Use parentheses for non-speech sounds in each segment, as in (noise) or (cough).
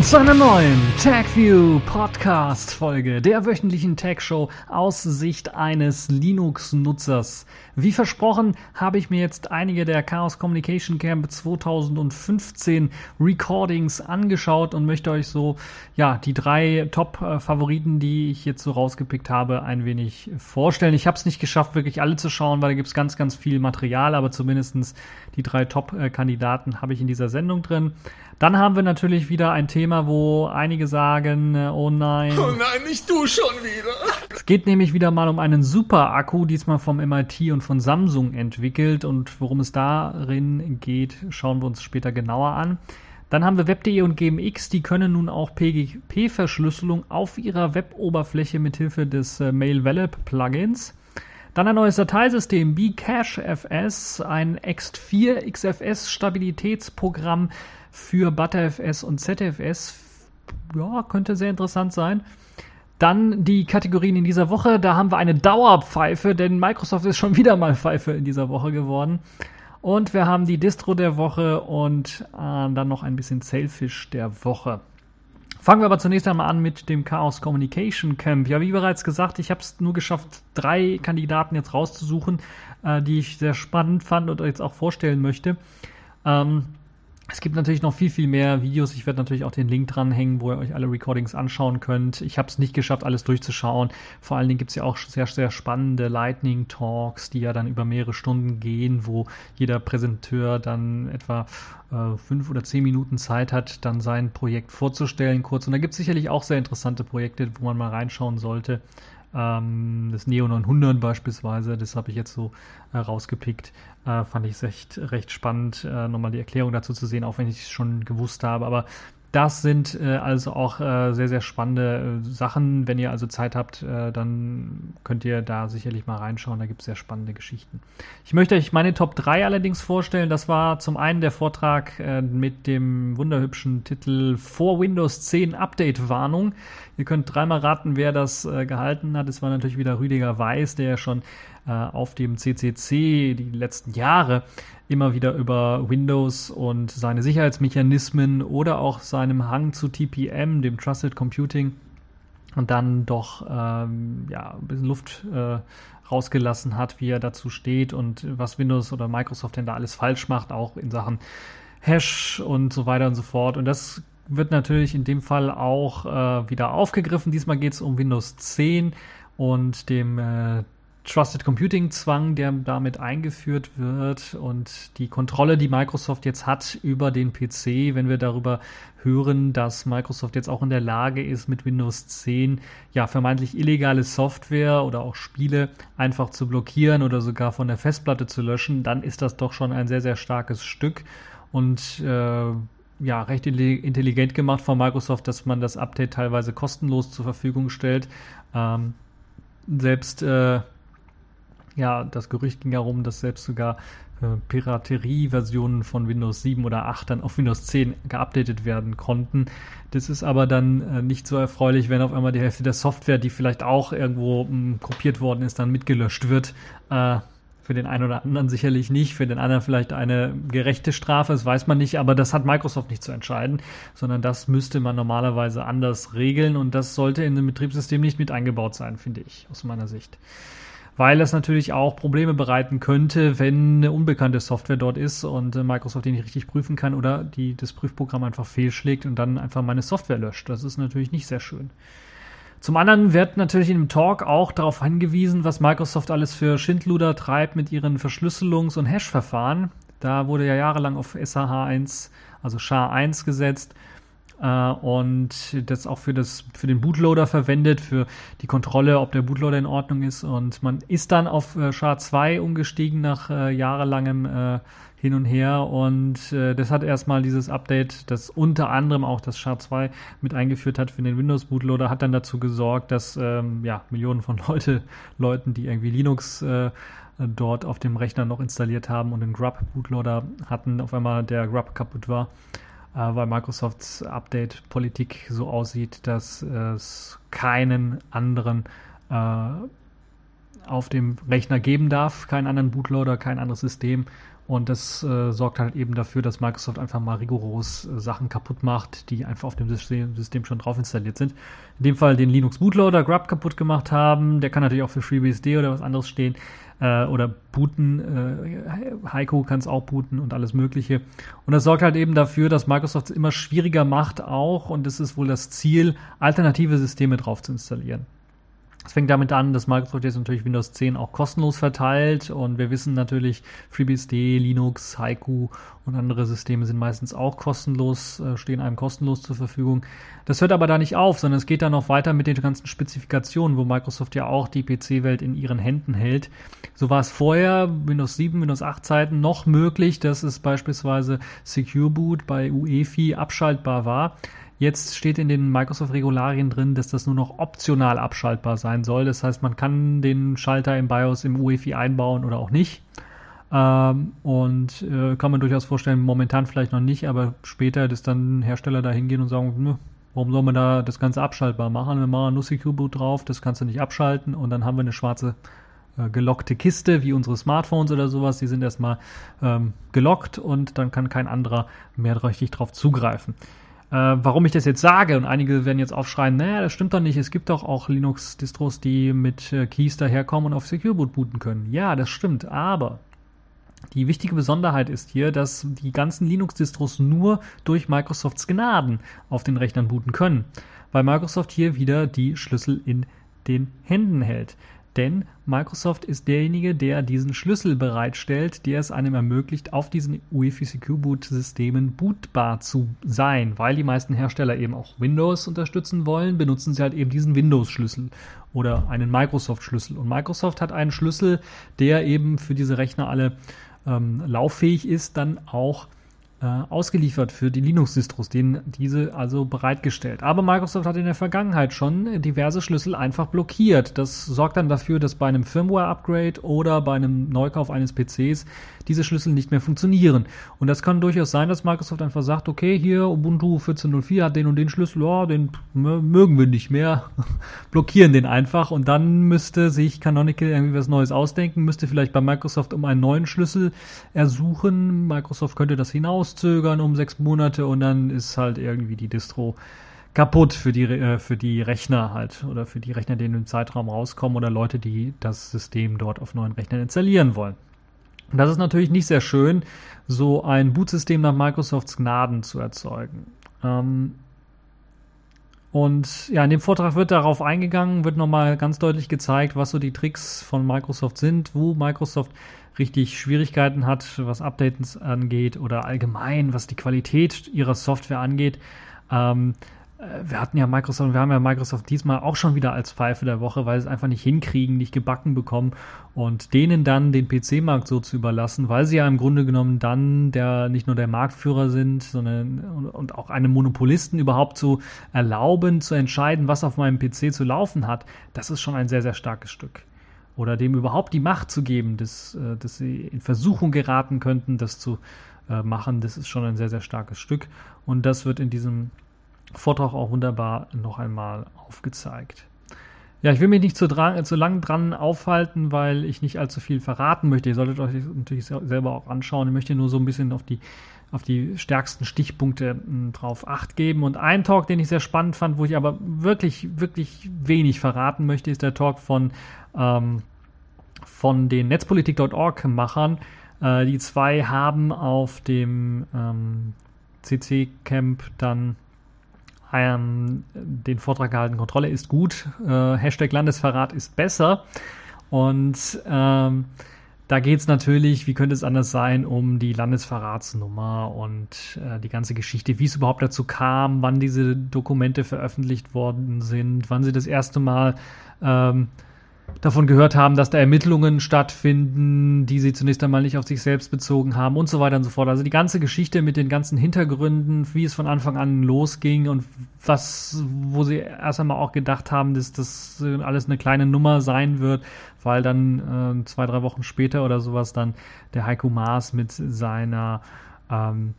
Willkommen zu einer neuen TagView Podcast Folge der wöchentlichen Tag Show aus Sicht eines Linux-Nutzers. Wie versprochen habe ich mir jetzt einige der Chaos Communication Camp 2015 Recordings angeschaut und möchte euch so, ja, die drei Top-Favoriten, die ich jetzt so rausgepickt habe, ein wenig vorstellen. Ich habe es nicht geschafft, wirklich alle zu schauen, weil da gibt es ganz, ganz viel Material, aber zumindestens die drei Top-Kandidaten habe ich in dieser Sendung drin. Dann haben wir natürlich wieder ein Thema, wo einige sagen, oh nein. Oh nein, nicht du schon wieder. Es geht nämlich wieder mal um einen Super-Akku, diesmal vom MIT und von Samsung entwickelt. Und worum es darin geht, schauen wir uns später genauer an. Dann haben wir Web.de und GMX, die können nun auch PGP-Verschlüsselung auf ihrer Web-Oberfläche mithilfe des äh, Mail Velop Plugins. Dann ein neues Dateisystem, BCache-FS, ein X4 XFS Stabilitätsprogramm für ButterFS und ZFS. Ja, könnte sehr interessant sein. Dann die Kategorien in dieser Woche. Da haben wir eine Dauerpfeife, denn Microsoft ist schon wieder mal Pfeife in dieser Woche geworden. Und wir haben die Distro der Woche und äh, dann noch ein bisschen Sailfish der Woche. Fangen wir aber zunächst einmal an mit dem Chaos Communication Camp. Ja, wie bereits gesagt, ich habe es nur geschafft, drei Kandidaten jetzt rauszusuchen, äh, die ich sehr spannend fand und jetzt auch vorstellen möchte. Ähm, es gibt natürlich noch viel, viel mehr Videos. Ich werde natürlich auch den Link dranhängen, wo ihr euch alle Recordings anschauen könnt. Ich habe es nicht geschafft, alles durchzuschauen. Vor allen Dingen gibt es ja auch sehr, sehr spannende Lightning Talks, die ja dann über mehrere Stunden gehen, wo jeder Präsenteur dann etwa äh, fünf oder zehn Minuten Zeit hat, dann sein Projekt vorzustellen kurz. Und da gibt es sicherlich auch sehr interessante Projekte, wo man mal reinschauen sollte. Ähm, das Neo 900 beispielsweise, das habe ich jetzt so äh, rausgepickt. Äh, fand ich recht, recht spannend, äh, nochmal die Erklärung dazu zu sehen, auch wenn ich es schon gewusst habe. Aber das sind äh, also auch äh, sehr, sehr spannende äh, Sachen. Wenn ihr also Zeit habt, äh, dann könnt ihr da sicherlich mal reinschauen. Da gibt es sehr spannende Geschichten. Ich möchte euch meine Top 3 allerdings vorstellen. Das war zum einen der Vortrag äh, mit dem wunderhübschen Titel Vor Windows 10 Update Warnung. Ihr könnt dreimal raten, wer das äh, gehalten hat. Es war natürlich wieder Rüdiger Weiß, der ja schon auf dem CCC die letzten Jahre immer wieder über Windows und seine Sicherheitsmechanismen oder auch seinem Hang zu TPM, dem Trusted Computing, und dann doch ähm, ja, ein bisschen Luft äh, rausgelassen hat, wie er dazu steht und was Windows oder Microsoft denn da alles falsch macht, auch in Sachen Hash und so weiter und so fort. Und das wird natürlich in dem Fall auch äh, wieder aufgegriffen. Diesmal geht es um Windows 10 und dem äh, Trusted Computing Zwang, der damit eingeführt wird und die Kontrolle, die Microsoft jetzt hat über den PC, wenn wir darüber hören, dass Microsoft jetzt auch in der Lage ist, mit Windows 10 ja vermeintlich illegale Software oder auch Spiele einfach zu blockieren oder sogar von der Festplatte zu löschen, dann ist das doch schon ein sehr, sehr starkes Stück und äh, ja, recht intelligent gemacht von Microsoft, dass man das Update teilweise kostenlos zur Verfügung stellt. Ähm, selbst äh, ja, das Gerücht ging herum, dass selbst sogar äh, Piraterie-Versionen von Windows 7 oder 8 dann auf Windows 10 geupdatet werden konnten. Das ist aber dann äh, nicht so erfreulich, wenn auf einmal die Hälfte der Software, die vielleicht auch irgendwo mh, hm, kopiert worden ist, dann mitgelöscht wird. Äh, für den einen oder anderen sicherlich nicht, für den anderen vielleicht eine gerechte Strafe, das weiß man nicht, aber das hat Microsoft nicht zu entscheiden, sondern das müsste man normalerweise anders regeln und das sollte in dem Betriebssystem nicht mit eingebaut sein, finde ich, aus meiner Sicht weil es natürlich auch Probleme bereiten könnte, wenn eine unbekannte Software dort ist und äh, Microsoft die nicht richtig prüfen kann oder die, das Prüfprogramm einfach fehlschlägt und dann einfach meine Software löscht. Das ist natürlich nicht sehr schön. Zum anderen wird natürlich in dem Talk auch darauf hingewiesen, was Microsoft alles für Schindluder treibt mit ihren Verschlüsselungs- und Hash-Verfahren. Da wurde ja jahrelang auf SAH1, also SHA-1 gesetzt äh, und das auch für, das, für den Bootloader verwendet, für die Kontrolle, ob der Bootloader in Ordnung ist. Und man ist dann auf äh, SHA-2 umgestiegen nach äh, jahrelangem äh, hin und her und äh, das hat erstmal dieses Update, das unter anderem auch das SHA-2 mit eingeführt hat für den Windows Bootloader, hat dann dazu gesorgt, dass ähm, ja, Millionen von Leute, Leuten, die irgendwie Linux äh, dort auf dem Rechner noch installiert haben und einen Grub Bootloader hatten, auf einmal der Grub kaputt war weil Microsofts Update-Politik so aussieht, dass es keinen anderen äh, auf dem Rechner geben darf, keinen anderen Bootloader, kein anderes System Und das äh, sorgt halt eben dafür, dass Microsoft einfach mal rigoros äh, Sachen kaputt macht, die einfach auf dem System, System, schon drauf installiert sind. In dem Fall den Linux Bootloader Grub kaputt gemacht haben. Der kann natürlich auch für FreeBSD oder was anderes stehen. Äh, oder booten. Äh, Heiko kann es auch booten und alles Mögliche. Und das sorgt halt eben dafür, dass Microsoft es immer schwieriger macht auch. Und es ist wohl das Ziel, alternative Systeme drauf zu installieren. Es fängt damit an, dass Microsoft jetzt natürlich Windows 10 auch kostenlos verteilt und wir wissen natürlich, FreeBSD, Linux, Haiku und andere Systeme sind meistens auch kostenlos, äh, stehen einem kostenlos zur Verfügung. Das hört aber da nicht auf, sondern es geht dann noch weiter mit den ganzen Spezifikationen, wo Microsoft ja auch die PC-Welt in ihren Händen hält. So war es vorher, Windows 7, Windows 8 Zeiten, noch möglich, dass es beispielsweise Secure Boot bei UEFI abschaltbar war. Jetzt steht in den Microsoft-Regularien drin, dass das nur noch optional abschaltbar sein soll. Das heißt, man kann den Schalter im BIOS im UEFI einbauen oder auch nicht. Ähm, und äh, kann man durchaus vorstellen, momentan vielleicht noch nicht, aber später, dass dann Hersteller da hingehen und sagen, nö, warum soll man da das Ganze abschaltbar machen? Wir machen nur Secure Boot drauf, das kannst du nicht abschalten und dann haben wir eine schwarze äh, gelockte Kiste, wie unsere Smartphones oder sowas. Die sind erstmal ähm, gelockt und dann kann kein anderer mehr richtig drauf zugreifen. Äh, warum ich das jetzt sage, und einige werden jetzt aufschreien, naja, das stimmt doch nicht, es gibt doch auch Linux-Distros, die mit äh, Keys daherkommen und auf Secure Boot booten können. Ja, das stimmt, aber die wichtige Besonderheit ist hier, dass die ganzen Linux-Distros nur durch Microsofts Gnaden auf den Rechnern booten können, weil Microsoft hier wieder die Schlüssel in den Händen hält. Denn Microsoft ist derjenige, der diesen Schlüssel bereitstellt, der es einem ermöglicht, auf diesen UEFI Secure Boot Systemen bootbar zu sein. Weil die meisten Hersteller eben auch Windows unterstützen wollen, benutzen sie halt eben diesen Windows-Schlüssel oder einen Microsoft-Schlüssel. Und Microsoft hat einen Schlüssel, der eben für diese Rechner alle ähm, lauffähig ist, dann auch äh, ausgeliefert für die Linux-Distros, denen diese also bereitgestellt. Aber Microsoft hat in der Vergangenheit schon diverse Schlüssel einfach blockiert. Das sorgt dann dafür, dass bei einem Firmware-Upgrade oder bei einem Neukauf eines PCs diese Schlüssel nicht mehr funktionieren. Und das kann durchaus sein, dass Microsoft einfach sagt, okay, hier Ubuntu 14.04 hat den und den Schlüssel, oh, den mögen wir nicht mehr, (laughs) blockieren den einfach und dann müsste sich Canonical irgendwie was Neues ausdenken, müsste vielleicht bei Microsoft um einen neuen Schlüssel ersuchen. Microsoft könnte das hinaus rauszögern um sechs Monate und dann ist halt irgendwie die Distro kaputt für die, äh, für die Rechner halt oder für die Rechner, die in dem Zeitraum rauskommen oder Leute, die das System dort auf neuen Rechnern installieren wollen. Das ist natürlich nicht sehr schön, so ein Bootsystem nach Microsofts Gnaden zu erzeugen. Ähm, und ja, in dem Vortrag wird darauf eingegangen, wird nochmal ganz deutlich gezeigt, was so die Tricks von Microsoft sind, wo Microsoft richtig Schwierigkeiten hat, was Updates angeht oder allgemein, was die Qualität ihrer Software angeht. Ähm, äh, wir hatten ja Microsoft, wir haben ja Microsoft diesmal auch schon wieder als Pfeife der Woche, weil sie es einfach nicht hinkriegen, nicht gebacken bekommen und denen dann den PC-Markt so zu überlassen, weil sie ja im Grunde genommen dann der nicht nur der Marktführer sind, sondern und auch einem Monopolisten überhaupt zu erlauben, zu entscheiden, was auf meinem PC zu laufen hat, das ist schon ein sehr, sehr starkes Stück oder dem überhaupt die Macht zu geben, dass, äh, dass sie in Versuchung geraten könnten, das zu äh, machen, das ist schon ein sehr, sehr starkes Stück. Und das wird in diesem Vortrag auch wunderbar noch einmal aufgezeigt. Ja, ich will mich nicht zu, zu lang dran aufhalten, weil ich nicht allzu viel verraten möchte. Ihr solltet euch natürlich selber auch anschauen. Ich möchte nur so ein bisschen auf die, auf die stärksten Stichpunkte hm, drauf acht geben. Und ein Talk, den ich sehr spannend fand, wo ich aber wirklich, wirklich wenig verraten möchte, ist der Talk von ähm, von den Netzpolitik.org-Machern. Äh, die zwei haben auf dem ähm, CC-Camp dann ähm, den Vortrag gehalten, Kontrolle ist gut, äh, Hashtag Landesverrat ist besser. Und ähm, da geht es natürlich, wie könnte es anders sein, um die Landesverratsnummer und äh, die ganze Geschichte, wie es überhaupt dazu kam, wann diese Dokumente veröffentlicht worden sind, wann sie das erste Mal ähm, davon gehört haben, dass da Ermittlungen stattfinden, die sie zunächst einmal nicht auf sich selbst bezogen haben und so weiter und so fort. Also die ganze Geschichte mit den ganzen Hintergründen, wie es von Anfang an losging und was, wo sie erst einmal auch gedacht haben, dass das alles eine kleine Nummer sein wird, weil dann äh, zwei, drei Wochen später oder sowas dann der Heiko Maas mit seiner ähm,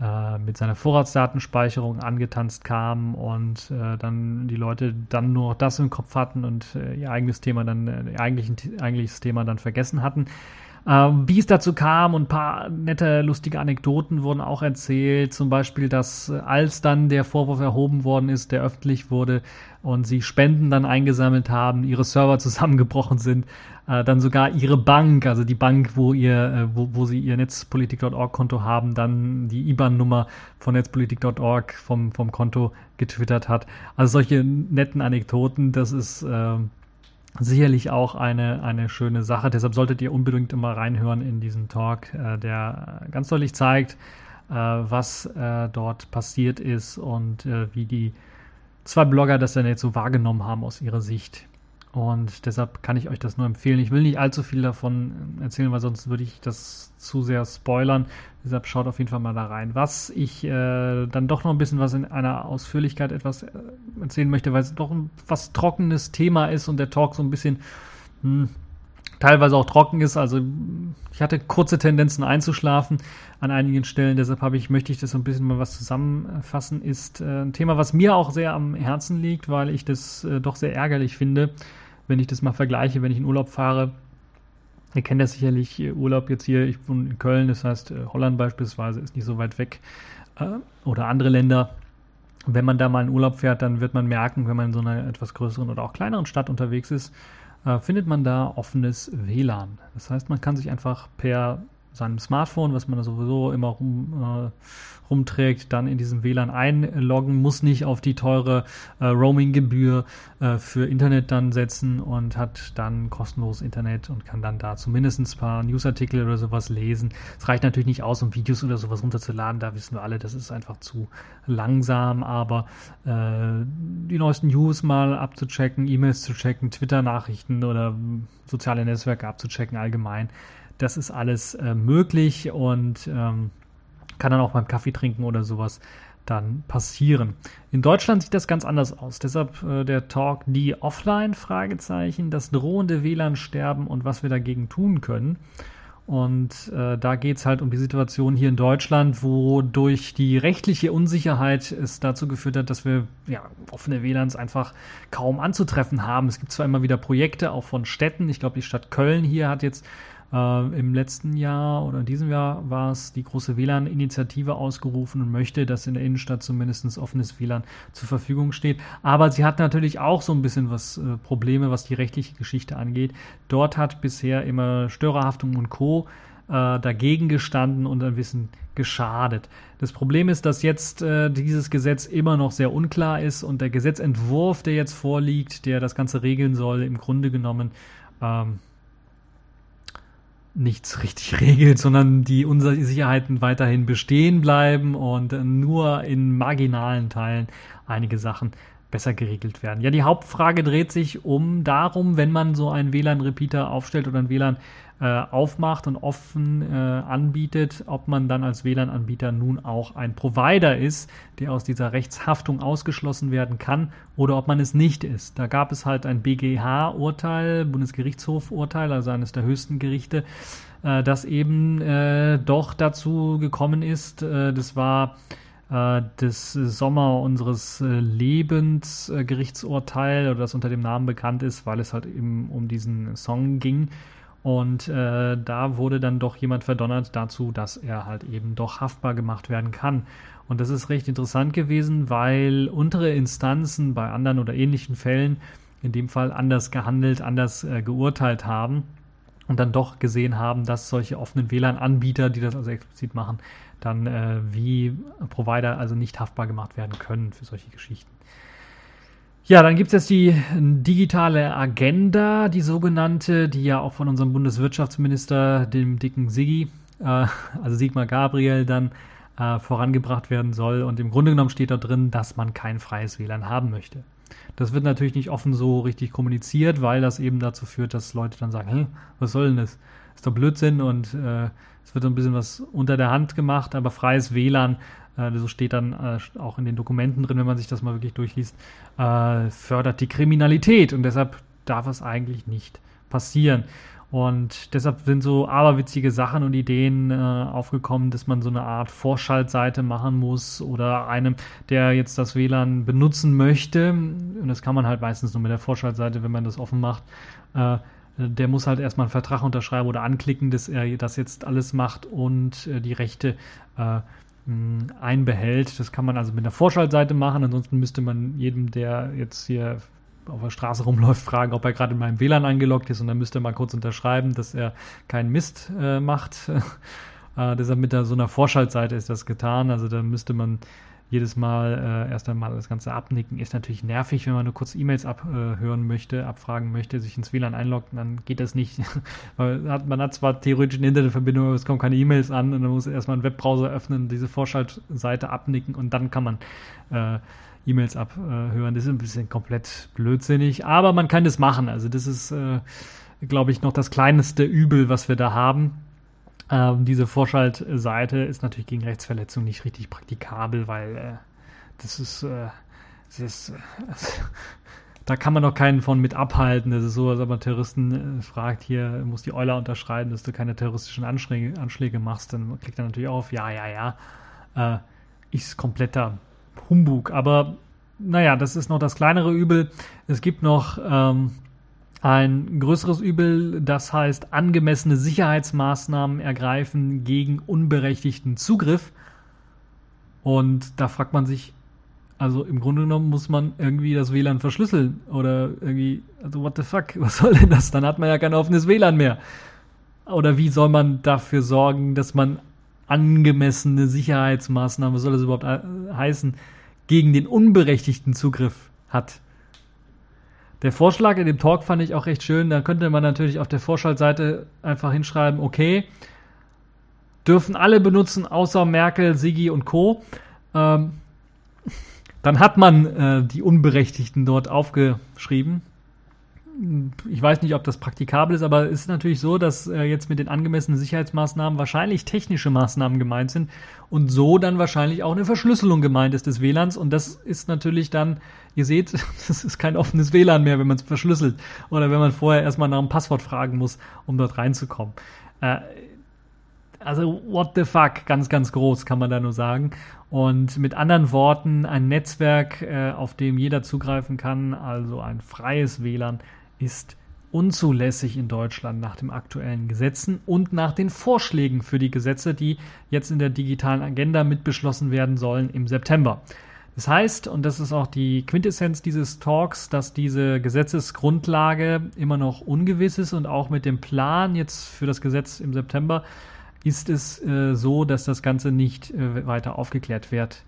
äh, mit seiner Vorratsdatenspeicherung angetanzt kam und äh, dann die Leute dann nur noch das im Kopf hatten und äh, ihr eigenes Thema dann, äh, ihr eigentliches Thema dann vergessen hatten. Ähm, wie es dazu kam und ein paar nette, lustige Anekdoten wurden auch erzählt. Zum Beispiel, dass äh, als dann der Vorwurf erhoben worden ist, der öffentlich wurde und sie Spenden dann eingesammelt haben, ihre Server (laughs) zusammengebrochen sind, äh, dann sogar ihre Bank, also die Bank, wo ihr, äh, wo, wo sie ihr Netzpolitik.org Konto haben, dann die IBAN-Nummer von Netzpolitik.org vom, vom Konto getwittert hat. Also solche netten Anekdoten, das ist, äh, sicherlich auch eine, eine schöne Sache. Deshalb solltet ihr unbedingt immer reinhören in diesen Talk, äh, der ganz deutlich zeigt, äh, was äh, dort passiert ist und äh, wie die zwei Blogger das dann jetzt so wahrgenommen haben aus ihrer Sicht. Und deshalb kann ich euch das nur empfehlen. Ich will nicht allzu viel davon erzählen, weil sonst würde ich das zu sehr spoilern. Deshalb schaut auf jeden Fall mal da rein. Was ich äh, dann doch noch ein bisschen was in einer Ausführlichkeit etwas äh, erzählen möchte, weil es doch ein was trockenes Thema ist und der Talk so ein bisschen hm, teilweise auch trocken ist. Also ich hatte kurze Tendenzen einzuschlafen an einigen Stellen. Deshalb habe ich, möchte ich das so ein bisschen mal was zusammenfassen. Ist äh, ein Thema, was mir auch sehr am Herzen liegt, weil ich das äh, doch sehr ärgerlich finde wenn ich das mal vergleiche, wenn ich in Urlaub fahre. Ihr kennt das sicherlich, Urlaub jetzt hier, ich wohne in Köln, das heißt äh, Holland beispielsweise ist nicht so weit weg äh, oder andere Länder. Wenn man da mal in Urlaub fährt, dann wird man merken, wenn man in so einer etwas größeren oder auch kleineren Stadt unterwegs ist, äh, findet man da offenes WLAN. Das heißt, man kann sich einfach per seinem Smartphone, was man da sowieso immer rum, äh, rumträgt, dann in diesem WLAN einloggen, muss nicht auf die teure äh, Roaming-Gebühr äh, für Internet dann setzen und hat dann kostenlos Internet und kann dann da zumindest ein paar Newsartikel oder sowas lesen. Es reicht natürlich nicht aus, um Videos oder sowas runterzuladen, da wissen wir alle, das ist einfach zu langsam, aber äh, die neuesten News mal abzuchecken, E-Mails zu checken, Twitter-Nachrichten oder soziale Netzwerke abzuchecken allgemein das ist alles äh, möglich und ähm, kann dann auch beim Kaffee trinken oder sowas dann passieren. In Deutschland sieht das ganz anders aus. Deshalb äh, der Talk die Offline Fragezeichen, das drohende WLAN-Sterben und was wir dagegen tun können. Und äh, da geht es halt um die Situation hier in Deutschland, wo durch die rechtliche Unsicherheit es dazu geführt hat, dass wir ja, offene WLANs einfach kaum anzutreffen haben. Es gibt zwar immer wieder Projekte, auch von Städten. Ich glaube, die Stadt Köln hier hat jetzt äh, Im letzten Jahr oder in diesem Jahr war es die große WLAN-Initiative ausgerufen und möchte, dass in der Innenstadt zumindest offenes WLAN zur Verfügung steht. Aber sie hat natürlich auch so ein bisschen was äh, Probleme, was die rechtliche Geschichte angeht. Dort hat bisher immer Störerhaftung und Co. Äh, dagegen gestanden und ein bisschen geschadet. Das Problem ist, dass jetzt äh, dieses Gesetz immer noch sehr unklar ist und der Gesetzentwurf, der jetzt vorliegt, der das Ganze regeln soll, im Grunde genommen ähm, nichts richtig regelt, sondern die Unsicherheiten weiterhin bestehen bleiben und nur in marginalen Teilen einige Sachen besser geregelt werden. Ja, die Hauptfrage dreht sich um darum, wenn man so einen WLAN-Repeater aufstellt oder ein WLAN äh, aufmacht und offen äh, anbietet, ob man dann als WLAN-Anbieter nun auch ein Provider ist, der aus dieser Rechtshaftung ausgeschlossen werden kann oder ob man es nicht ist. Da gab es halt ein BGH-Urteil, Bundesgerichtshof-Urteil, also eines der höchsten Gerichte, äh, das eben äh, doch dazu gekommen ist. Äh, das war äh, das Sommer unseres äh, Lebens äh, Gerichtsurteil oder das unter dem Namen bekannt ist, weil es halt eben um diesen Song ging. Und äh, da wurde dann doch jemand verdonnert dazu, dass er halt eben doch haftbar gemacht werden kann. Und das ist recht interessant gewesen, weil untere Instanzen bei anderen oder ähnlichen Fällen in dem Fall anders gehandelt, anders äh, geurteilt haben und dann doch gesehen haben, dass solche offenen WLAN-Anbieter, die das also explizit machen, dann äh, wie Provider also nicht haftbar gemacht werden können für solche Geschichten. Ja, dann gibt es jetzt die digitale Agenda, die sogenannte, die ja auch von unserem Bundeswirtschaftsminister, dem dicken Siggi, äh, also Sigmar Gabriel, dann äh, vorangebracht werden soll. Und im Grunde genommen steht da drin, dass man kein freies WLAN haben möchte. Das wird natürlich nicht offen so richtig kommuniziert, weil das eben dazu führt, dass Leute dann sagen, Hä, was soll denn das? Ist doch Blödsinn und äh, es wird so ein bisschen was unter der Hand gemacht, aber freies WLAN äh, so steht dann äh, auch in den Dokumenten drin, wenn man sich das mal wirklich durchliest, äh, fördert die Kriminalität und deshalb darf es eigentlich nicht passieren. Und deshalb sind so aberwitzige Sachen und Ideen äh, aufgekommen, dass man so eine Art Vorschaltseite machen muss oder einem, der jetzt das WLAN benutzen möchte, und das kann man halt meistens nur mit der Vorschaltseite, wenn man das offen macht, äh, der muss halt erstmal einen Vertrag unterschreiben oder anklicken, dass er das jetzt alles macht und äh, die Rechte äh, einbehält. Das kann man also mit einer Vorschaltseite machen. Ansonsten müsste man jedem, der jetzt hier auf der Straße rumläuft, fragen, ob er gerade in meinem WLAN eingeloggt ist und dann müsste er mal kurz unterschreiben, dass er keinen Mist äh, macht. (laughs) äh, deshalb mit der, so einer Vorschaltseite ist das getan. Also da müsste man jedes Mal äh, erst einmal das Ganze abnicken. Ist natürlich nervig, wenn man nur kurz E-Mails abhören möchte, abfragen möchte, sich ins WLAN einloggt, dann geht das nicht. (laughs) Weil hat, man hat zwar theoretisch eine Internetverbindung, aber es kommen keine E-Mails an und dann muss erstmal einen Webbrowser öffnen, diese Vorschaltseite abnicken und dann kann man äh, E-Mails abhören. Das ist ein bisschen komplett blödsinnig, aber man kann das machen. Also das ist, äh, glaube ich, noch das kleinste Übel, was wir da haben. Ähm, diese Vorschaltseite ist natürlich gegen Rechtsverletzung nicht richtig praktikabel, weil äh, das ist, äh, das ist äh, (laughs) da kann man doch keinen von mit abhalten. Das ist so, als ob man Terroristen äh, fragt, hier muss die Euler unterschreiben, dass du keine terroristischen Anschläge, Anschläge machst. Dann kriegt er natürlich auf, ja, ja, ja. Äh, ist kompletter Humbug. Aber naja, das ist noch das kleinere Übel. Es gibt noch ähm, ein größeres Übel, das heißt angemessene Sicherheitsmaßnahmen ergreifen gegen unberechtigten Zugriff. Und da fragt man sich, also im Grunde genommen muss man irgendwie das WLAN verschlüsseln oder irgendwie, also what the fuck, (laughs) was soll denn das? Dann hat man ja kein offenes WLAN mehr. Oder wie soll man dafür sorgen, dass man angemessene Sicherheitsmaßnahmen, was soll das überhaupt äh, heißen, gegen den unberechtigten Zugriff hat. Der Vorschlag in dem Talk fand ich auch recht schön. Da könnte man natürlich auf der Vorschaltseite einfach hinschreiben, okay, dürfen alle benutzen, außer Merkel, Sigi und Co. Ähm, (laughs) dann hat man äh, die Unberechtigten dort aufgeschrieben ich weiß nicht, ob das praktikabel ist, aber es ist natürlich so, dass äh, jetzt mit den angemessenen Sicherheitsmaßnahmen wahrscheinlich technische Maßnahmen gemeint sind und so dann wahrscheinlich auch eine Verschlüsselung gemeint ist des WLANs und das ist natürlich dann, ihr seht, (laughs) das ist kein offenes WLAN mehr, wenn man es verschlüsselt oder wenn man vorher erstmal nach einem Passwort fragen muss, um dort reinzukommen. Äh, also what the fuck, ganz, ganz groß kann man da nur sagen. Und mit anderen Worten, ein Netzwerk, äh, auf dem jeder zugreifen kann, also ein freies WLAN, ist unzulässig in Deutschland nach den aktuellen Gesetzen und nach den Vorschlägen für die Gesetze, die jetzt in der digitalen Agenda mitbeschlossen werden sollen im September. Das heißt, und das ist auch die Quintessenz dieses Talks, dass diese Gesetzesgrundlage immer noch ungewiss ist und auch mit dem Plan jetzt für das Gesetz im September ist es äh, so, dass das Ganze nicht äh, weiter aufgeklärt wird,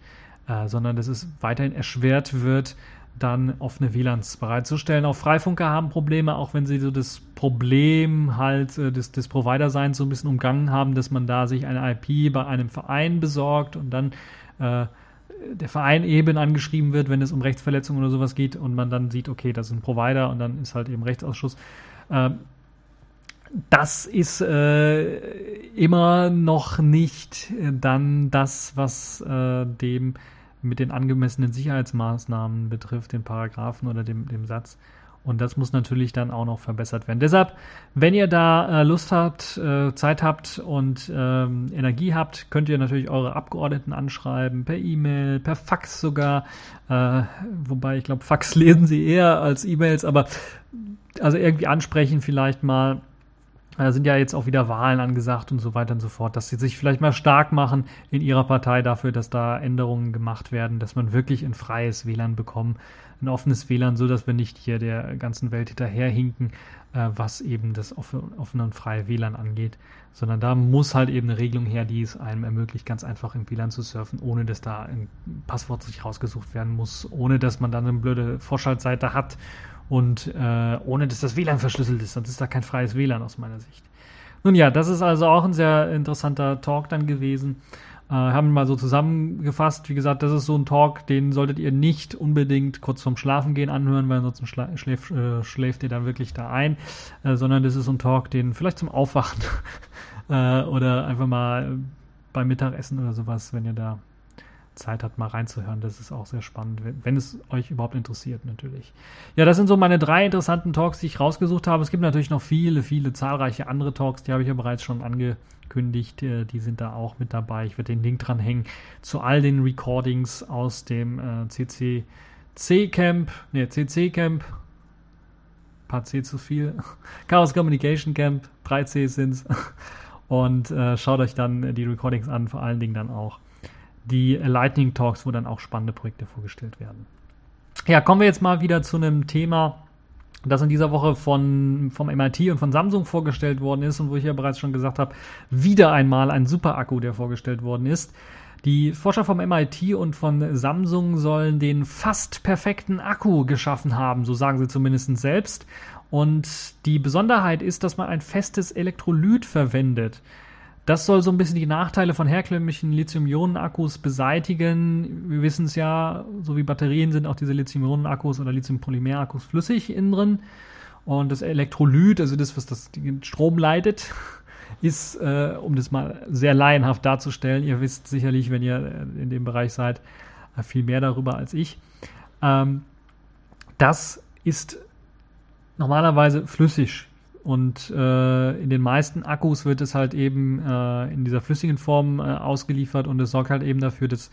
äh, sondern dass es weiterhin erschwert wird, dann offene WLANs bereitzustellen. Auch Freifunker haben Probleme, auch wenn sie so das Problem halt äh, des, des Provider-Seins so ein bisschen umgangen haben, dass man da sich eine IP bei einem Verein besorgt und dann äh, der Verein eben angeschrieben wird, wenn es um Rechtsverletzungen oder sowas geht und man dann sieht, okay, das ist ein Provider und dann ist halt eben Rechtsausschuss. Äh, das ist äh, immer noch nicht äh, dann das, was äh, dem mit den angemessenen Sicherheitsmaßnahmen betrifft, den Paragraphen oder dem, dem Satz. Und das muss natürlich dann auch noch verbessert werden. Deshalb, wenn ihr da äh, Lust habt, äh, Zeit habt und ähm, Energie habt, könnt ihr natürlich eure Abgeordneten anschreiben, per E-Mail, per Fax sogar. Äh, wobei ich glaube, Fax (laughs) lesen sie eher als E-Mails, aber also irgendwie ansprechen vielleicht mal da sind ja jetzt auch wieder Wahlen angesagt und so weiter und so fort, dass sie sich vielleicht mal stark machen in ihrer Partei dafür, dass da Änderungen gemacht werden, dass man wirklich ein freies WLAN bekommt, ein offenes WLAN, so dass wir nicht hier der ganzen Welt hinterherhinken, äh, was eben das offene und freie WLAN angeht, sondern da muss halt eben eine Regelung her, die es einem ermöglicht, ganz einfach im WLAN zu surfen, ohne dass da ein Passwort sich rausgesucht werden muss, ohne dass man dann eine blöde Vorschaltseite hat und äh, ohne dass das WLAN verschlüsselt ist, sonst ist da kein freies WLAN aus meiner Sicht. Nun ja, das ist also auch ein sehr interessanter Talk dann gewesen. Äh, haben mal so zusammengefasst. Wie gesagt, das ist so ein Talk, den solltet ihr nicht unbedingt kurz vorm Schlafengehen anhören, weil ansonsten schla schläft, äh, schläft ihr dann wirklich da ein, äh, sondern das ist so ein Talk, den vielleicht zum Aufwachen (laughs) äh, oder einfach mal beim Mittagessen oder sowas, wenn ihr da Zeit hat, mal reinzuhören. Das ist auch sehr spannend, wenn es euch überhaupt interessiert, natürlich. Ja, das sind so meine drei interessanten Talks, die ich rausgesucht habe. Es gibt natürlich noch viele, viele zahlreiche andere Talks, die habe ich ja bereits schon angekündigt. Äh, die sind da auch mit dabei. Ich werde den Link dranhängen zu all den Recordings aus dem äh, CCC Camp, ne, CC Camp paar C zu viel. (laughs) Chaos Communication Camp, drei C sind's. (laughs) Und äh, schaut euch dann die Recordings an, vor allen Dingen dann auch die Lightning Talks, wo dann auch spannende Projekte vorgestellt werden. Ja, kommen wir jetzt mal wieder zu einem Thema, das in dieser Woche von, vom MIT und von Samsung vorgestellt worden ist und wo ich ja bereits schon gesagt habe, wieder einmal ein Super-Akku, der vorgestellt worden ist. Die Forscher vom MIT und von Samsung sollen den fast perfekten Akku geschaffen haben, so sagen sie zumindest selbst. Und die Besonderheit ist, dass man ein festes Elektrolyt verwendet. Das soll so ein bisschen die Nachteile von herkömmlichen Lithium-Ionen-Akkus beseitigen. Wir wissen es ja, so wie Batterien sind auch diese Lithium-Ionen-Akkus oder Lithium-Polymer-Akkus flüssig innen drin. Und das Elektrolyt, also das, was das Strom leitet, (laughs) ist, äh, um das mal sehr laienhaft darzustellen, ihr wisst sicherlich, wenn ihr in dem Bereich seid, viel mehr darüber als ich. Ähm, das ist normalerweise flüssig und äh, in den meisten Akkus wird es halt eben äh, in dieser flüssigen Form äh, ausgeliefert und es sorgt halt eben dafür, dass,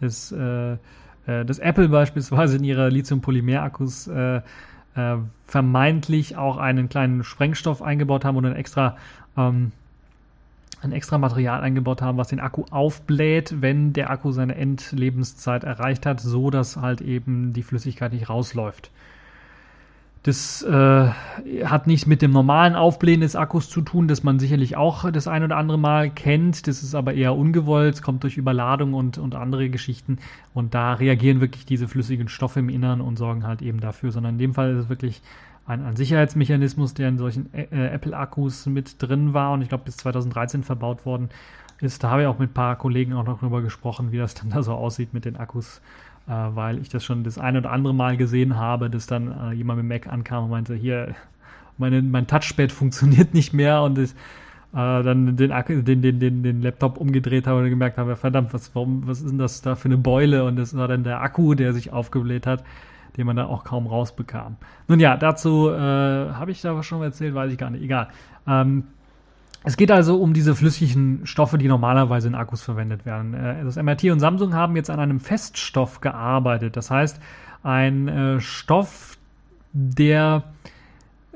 dass, äh, äh, dass Apple (laughs) beispielsweise in ihrer Lithium-Polymer-Akkus äh, vermeintlich auch einen kleinen Sprengstoff eingebaut haben und ein extra ähm, ein extra Material eingebaut haben, was den Akku aufbläht, wenn der Akku seine Endlebenszeit erreicht hat, so dass halt eben die Flüssigkeit nicht rausläuft. Das äh, hat nichts mit dem normalen Aufblähen des Akkus zu tun, das man sicherlich auch das ein oder andere Mal kennt. Das ist aber eher ungewollt, kommt durch Überladung und, und andere Geschichten. Und da reagieren wirklich diese flüssigen Stoffe im Innern und sorgen halt eben dafür. Sondern in dem Fall ist es wirklich ein, ein Sicherheitsmechanismus, der in solchen äh, Apple-Akkus mit drin war und ich glaube bis 2013 verbaut worden ist. Da habe ich auch mit ein paar Kollegen auch noch drüber gesprochen, wie das dann da so aussieht mit den Akkus äh, weil ich das schon das ein oder andere Mal gesehen habe, dass dann äh, jemand mit Mac ankam und meinte, hier, meine, mein Touchpad funktioniert nicht mehr und ich äh, dann den, den, den, den, den Laptop umgedreht habe und gemerkt habe, verdammt, was, warum, was ist denn das da für eine Beule? Und das war dann der Akku, der sich aufgebläht hat, den man da auch kaum rausbekam. Nun ja, dazu äh, habe ich da schon erzählt, weiß ich gar nicht. Egal. Ähm, es geht also um diese flüssigen Stoffe, die normalerweise in Akkus verwendet werden. Äh, das MRT und Samsung haben jetzt an einem Feststoff gearbeitet. Das heißt, ein äh, Stoff, der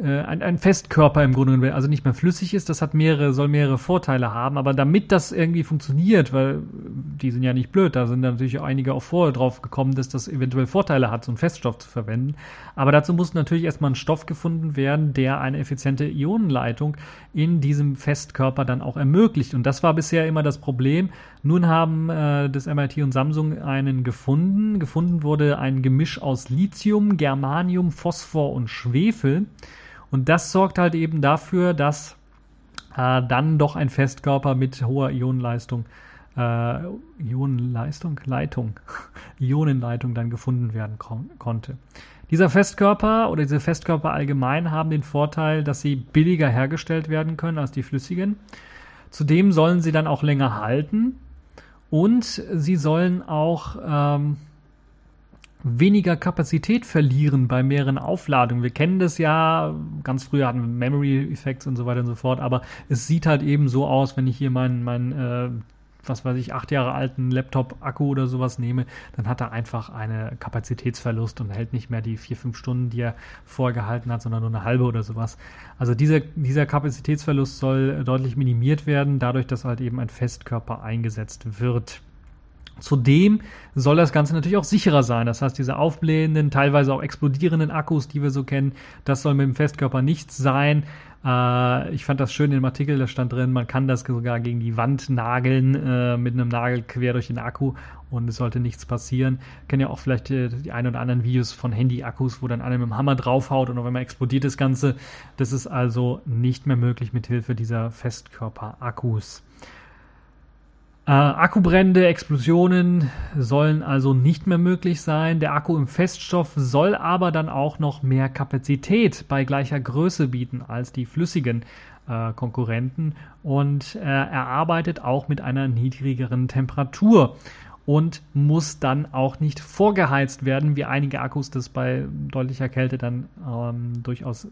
ein, ein Festkörper im Grunde genommen, also nicht mehr flüssig ist, das hat mehrere, soll mehrere Vorteile haben, aber damit das irgendwie funktioniert, weil die sind ja nicht blöd, da sind natürlich auch einige auch vorher drauf gekommen, dass das eventuell Vorteile hat, so einen Feststoff zu verwenden. Aber dazu muss natürlich erstmal ein Stoff gefunden werden, der eine effiziente Ionenleitung in diesem Festkörper dann auch ermöglicht. Und das war bisher immer das Problem. Nun haben äh, das MIT und Samsung einen gefunden. Gefunden wurde ein Gemisch aus Lithium, Germanium, Phosphor und Schwefel. Und das sorgt halt eben dafür, dass äh, dann doch ein Festkörper mit hoher Ionenleistung, äh, Ionenleistung, Leitung, (laughs) Ionenleitung dann gefunden werden kon konnte. Dieser Festkörper oder diese Festkörper allgemein haben den Vorteil, dass sie billiger hergestellt werden können als die flüssigen. Zudem sollen sie dann auch länger halten und sie sollen auch ähm, weniger Kapazität verlieren bei mehreren Aufladungen. Wir kennen das ja, ganz früher hatten wir Memory Effects und so weiter und so fort, aber es sieht halt eben so aus, wenn ich hier meinen, mein, äh, was weiß ich, acht Jahre alten Laptop-Akku oder sowas nehme, dann hat er einfach einen Kapazitätsverlust und hält nicht mehr die vier, fünf Stunden, die er vorher gehalten hat, sondern nur eine halbe oder sowas. Also dieser, dieser Kapazitätsverlust soll deutlich minimiert werden, dadurch, dass halt eben ein Festkörper eingesetzt wird. Zudem soll das Ganze natürlich auch sicherer sein. Das heißt, diese aufblähenden, teilweise auch explodierenden Akkus, die wir so kennen, das soll mit dem Festkörper nicht sein. Äh, ich fand das schön im Artikel, da stand drin, man kann das sogar gegen die Wand nageln, äh, mit einem Nagel quer durch den Akku und es sollte nichts passieren. Kennen ja auch vielleicht die, die ein oder anderen Videos von Handy-Akkus, wo dann einer mit dem Hammer draufhaut und auf einmal explodiert das Ganze. Das ist also nicht mehr möglich mit Hilfe dieser Festkörper-Akkus. Äh, Akkubrände, Explosionen sollen also nicht mehr möglich sein. Der Akku im Feststoff soll aber dann auch noch mehr Kapazität bei gleicher Größe bieten als die flüssigen äh, Konkurrenten und äh, er arbeitet auch mit einer niedrigeren Temperatur und muss dann auch nicht vorgeheizt werden, wie einige Akkus das bei deutlicher Kälte dann ähm, durchaus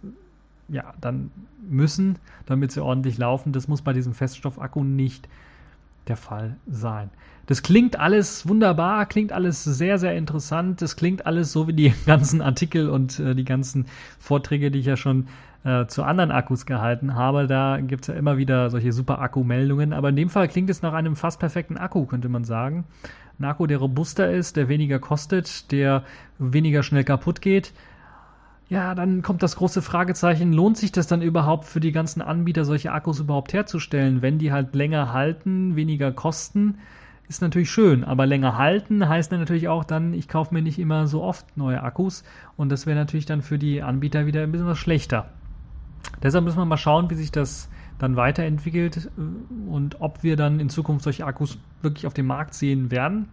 ja, dann müssen, damit sie ordentlich laufen. Das muss bei diesem Feststoffakku nicht der Fall sein. Das klingt alles wunderbar, klingt alles sehr, sehr interessant. Das klingt alles so wie die (laughs) ganzen Artikel und äh, die ganzen Vorträge, die ich ja schon äh, zu anderen Akkus gehalten habe. Da gibt es ja immer wieder solche super Akku-Meldungen. Aber in dem Fall klingt es nach einem fast perfekten Akku, könnte man sagen. Ein Akku, der robuster ist, der weniger kostet, der weniger schnell kaputt geht. Ja, dann kommt das große Fragezeichen, lohnt sich das dann überhaupt für die ganzen Anbieter, solche Akkus überhaupt herzustellen, wenn die halt länger halten, weniger kosten? ist natürlich schön, aber länger halten heißt dann natürlich auch dann, ich kaufe mir nicht immer so oft neue Akkus und das wäre natürlich dann für die Anbieter wieder ein bisschen was schlechter. Deshalb müssen wir mal schauen, wie sich das dann weiterentwickelt äh, und ob wir dann in Zukunft solche Akkus wirklich auf dem Markt sehen werden.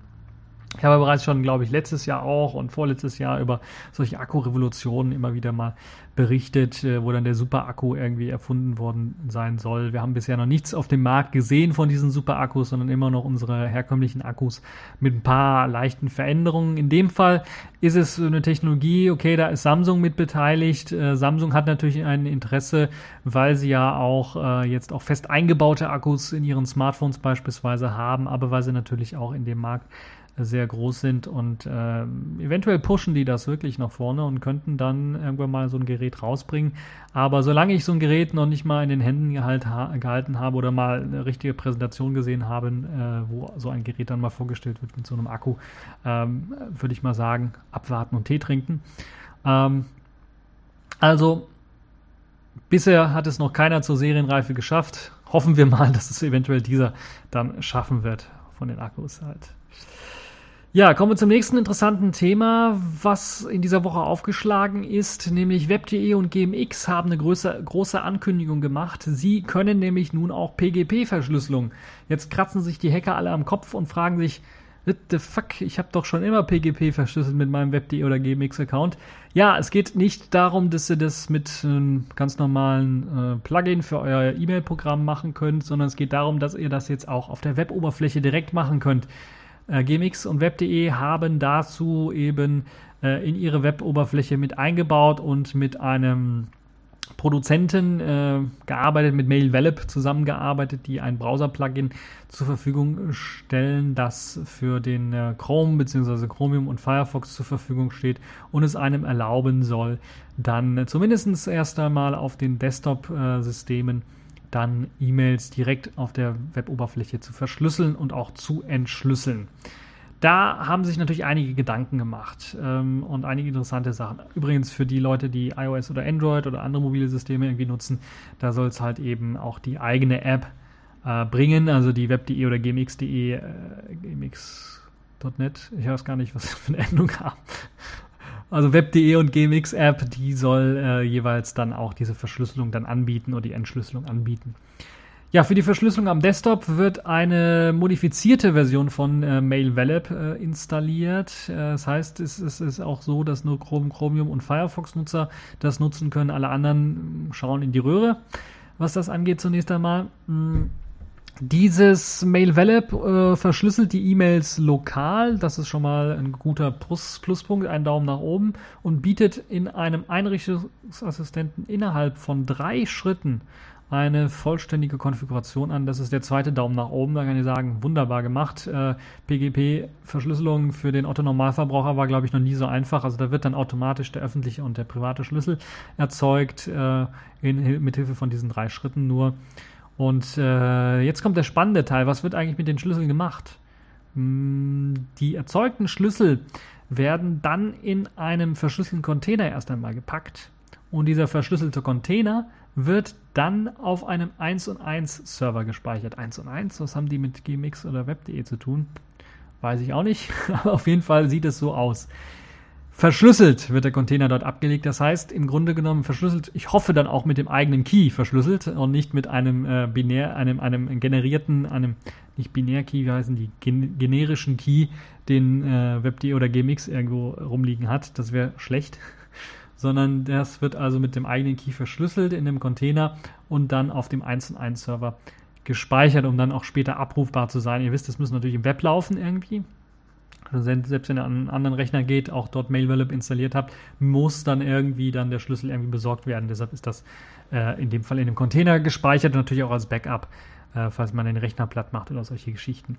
Ich habe bereits schon, glaube ich, letztes Jahr auch und vorletztes Jahr über solche Akkurevolutionen immer wieder mal berichtet, äh, wo dann der Super-Akku irgendwie erfunden worden sein soll. Wir haben bisher noch nichts auf dem Markt gesehen von diesen Super-Akkus, sondern immer noch unsere herkömmlichen Akkus mit ein paar leichten Veränderungen. In dem Fall ist es eine Technologie, okay, da ist Samsung mit beteiligt. Äh, Samsung hat natürlich ein Interesse, weil sie ja auch äh, jetzt auch fest eingebaute Akkus in ihren Smartphones beispielsweise haben, aber weil sie natürlich auch in dem Markt sehr groß sind und äh, eventuell pushen die das wirklich nach vorne und könnten dann irgendwann mal so ein Gerät rausbringen. Aber solange ich so ein Gerät noch nicht mal in den Händen gehalt, ha, gehalten habe oder mal eine richtige Präsentation gesehen habe, äh, wo so ein Gerät dann mal vorgestellt wird mit so einem Akku, ähm, würde ich mal sagen, abwarten und Tee trinken. Ähm, also bisher hat es noch keiner zur Serienreife geschafft. Hoffen wir mal, dass es eventuell dieser dann schaffen wird von den Akkus halt. Ja, kommen wir zum nächsten interessanten Thema, was in dieser Woche aufgeschlagen ist, nämlich Web.de und GMX haben eine große, große Ankündigung gemacht. Sie können nämlich nun auch PGP-Verschlüsselung. Jetzt kratzen sich die Hacker alle am Kopf und fragen sich, what the fuck, ich habe doch schon immer PGP verschlüsselt mit meinem Web.de oder GMX-Account. Ja, es geht nicht darum, dass ihr das mit einem ganz normalen äh, Plugin für euer E-Mail-Programm machen könnt, sondern es geht darum, dass ihr das jetzt auch auf der Web-Oberfläche direkt machen könnt. Äh, GMX und Web.de haben dazu eben äh, in ihre Web-Oberfläche mit eingebaut und mit einem Produzenten äh, gearbeitet, mit MailVelop zusammengearbeitet, die ein Browser-Plugin zur Verfügung stellen, das für den äh, Chrome bzw. Chromium und Firefox zur Verfügung steht und es einem erlauben soll, dann zumindest erst einmal auf den Desktop-Systemen äh, dann E-Mails direkt auf der Web-Oberfläche zu verschlüsseln und auch zu entschlüsseln. Da haben sich natürlich einige Gedanken gemacht ähm, und einige interessante Sachen. Übrigens für die Leute, die iOS oder Android oder andere mobile Systeme irgendwie nutzen, da soll es halt eben auch die eigene App äh, bringen, also die web.de oder gmx.de, äh, gmx.net, ich weiß gar nicht, was für eine Endung (laughs) haben. Also Web.de und GMX App, die soll äh, jeweils dann auch diese Verschlüsselung dann anbieten oder die Entschlüsselung anbieten. Ja, für die Verschlüsselung am Desktop wird eine modifizierte Version von äh, MailValab äh, installiert. Äh, das heißt, es, es, ist auch so, dass nur Chrome, Chromium und Firefox-Nutzer das nutzen können. Alle anderen schauen in die Röhre, was das angeht zunächst einmal. Hm. Dieses MailValab äh, verschlüsselt die E-Mails lokal. Das ist schon mal ein guter Plus Pluspunkt, ein Daumen nach oben und bietet in einem Einrichtungsassistenten innerhalb von drei Schritten eine vollständige Konfiguration an. Das ist der zweite Daumen nach oben. Da kann ich sagen, wunderbar gemacht. Äh, PGP-Verschlüsselung für den Otto-Normalverbraucher war, glaube ich, noch nie so einfach. Also da wird dann automatisch der öffentliche und der private Schlüssel erzeugt, äh, in, mithilfe von diesen drei Schritten nur. Und äh, jetzt kommt der spannende Teil. Was wird eigentlich mit den Schlüsseln gemacht? Hm, die erzeugten Schlüssel werden dann in einem verschlüsselten Container erst einmal gepackt. Und dieser verschlüsselte Container wird dann auf einem 1 und 1 Server gespeichert. 1 und 1, was haben die mit GMX oder Web.de zu tun? Weiß ich auch nicht, (laughs) aber auf jeden Fall sieht es so aus. Verschlüsselt wird der Container dort abgelegt. Das heißt, im Grunde genommen verschlüsselt, ich hoffe dann auch mit dem eigenen Key verschlüsselt und nicht mit einem äh, binär, einem, einem generierten, einem, nicht binär-Key, wie heißen die, gen generischen Key, den äh, WebD oder GMX irgendwo rumliegen hat. Das wäre schlecht. (laughs) Sondern das wird also mit dem eigenen Key verschlüsselt in dem Container und dann auf dem 1 1 Server gespeichert, um dann auch später abrufbar zu sein. Ihr wisst, das muss natürlich im Web laufen irgendwie selbst wenn ihr an einen anderen Rechner geht, auch dort MailValab installiert habt, muss dann irgendwie dann der Schlüssel irgendwie besorgt werden. Deshalb ist das äh, in dem Fall in dem Container gespeichert und natürlich auch als Backup äh, falls man den Rechner platt macht oder solche Geschichten.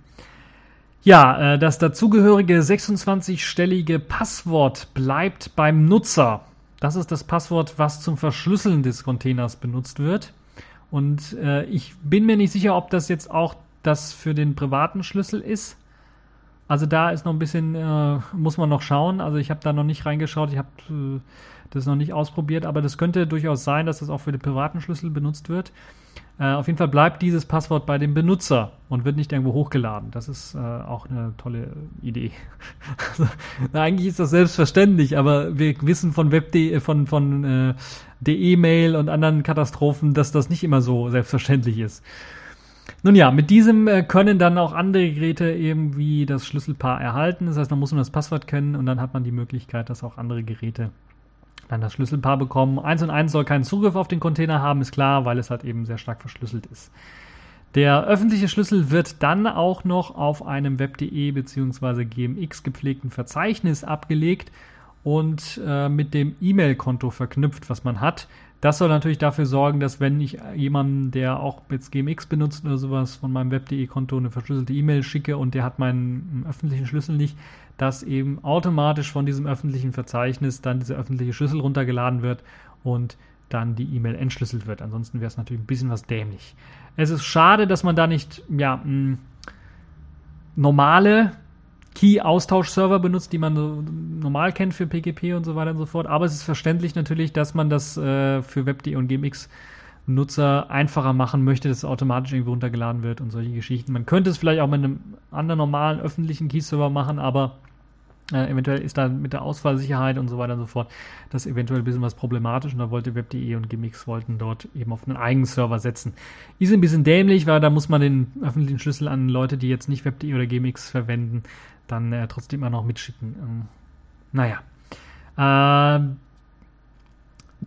Ja, äh, das dazugehörige 26-stellige Passwort bleibt beim Nutzer. Das ist das Passwort, was zum Verschlüsseln des Containers benutzt wird. Und äh, ich bin mir nicht sicher, ob das jetzt auch das für den privaten Schlüssel ist. Also da ist noch ein bisschen, äh, muss man noch schauen. Also ich habe da noch nicht reingeschaut, ich habe äh, das noch nicht ausprobiert, aber das könnte durchaus sein, dass das auch für den privaten Schlüssel benutzt wird. Äh, auf jeden Fall bleibt dieses Passwort bei dem Benutzer und wird nicht irgendwo hochgeladen. Das ist äh, auch eine tolle Idee. (laughs) also, eigentlich ist das selbstverständlich, aber wir wissen von Web.de, von, von äh, der E-Mail und anderen Katastrophen, dass das nicht immer so selbstverständlich ist. Nun ja, mit diesem äh, können dann auch andere Geräte irgendwie das Schlüsselpaar erhalten. Das heißt, man muss nur das Passwort kennen und dann hat man die Möglichkeit, dass auch andere Geräte dann das Schlüsselpaar bekommen. Eins und eins soll keinen Zugriff auf den Container haben, ist klar, weil es halt eben sehr stark verschlüsselt ist. Der öffentliche Schlüssel wird dann auch noch auf einem web.de bzw. GMX gepflegten Verzeichnis abgelegt und äh, mit dem E-Mail-Konto verknüpft, was man hat. Das soll natürlich dafür sorgen, dass wenn ich jemanden, der auch jetzt GMX benutzt oder sowas, von meinem Web.de-Konto eine verschlüsselte E-Mail schicke und der hat meinen öffentlichen Schlüssel nicht, dass eben automatisch von diesem öffentlichen Verzeichnis dann dieser öffentliche Schlüssel runtergeladen wird und dann die E-Mail entschlüsselt wird. Ansonsten wäre es natürlich ein bisschen was dämlich. Es ist schade, dass man da nicht ja, normale Key-Austausch-Server benutzt, die man so normal kennt für PGP und so weiter und so fort. Aber es ist verständlich natürlich, dass man das äh, für WebD und GMX Nutzer einfacher machen möchte, dass es automatisch irgendwo runtergeladen wird und solche Geschichten. Man könnte es vielleicht auch mit einem anderen normalen öffentlichen Key-Server machen, aber äh, eventuell ist da mit der Ausfallsicherheit und so weiter und so fort das eventuell ein bisschen was problematisch und da wollte Web.de und Gimmicks wollten dort eben auf einen eigenen Server setzen. Ist ein bisschen dämlich, weil da muss man den öffentlichen Schlüssel an Leute, die jetzt nicht Web.de oder Gimmicks verwenden, dann äh, trotzdem immer noch mitschicken. Ähm, naja. Äh,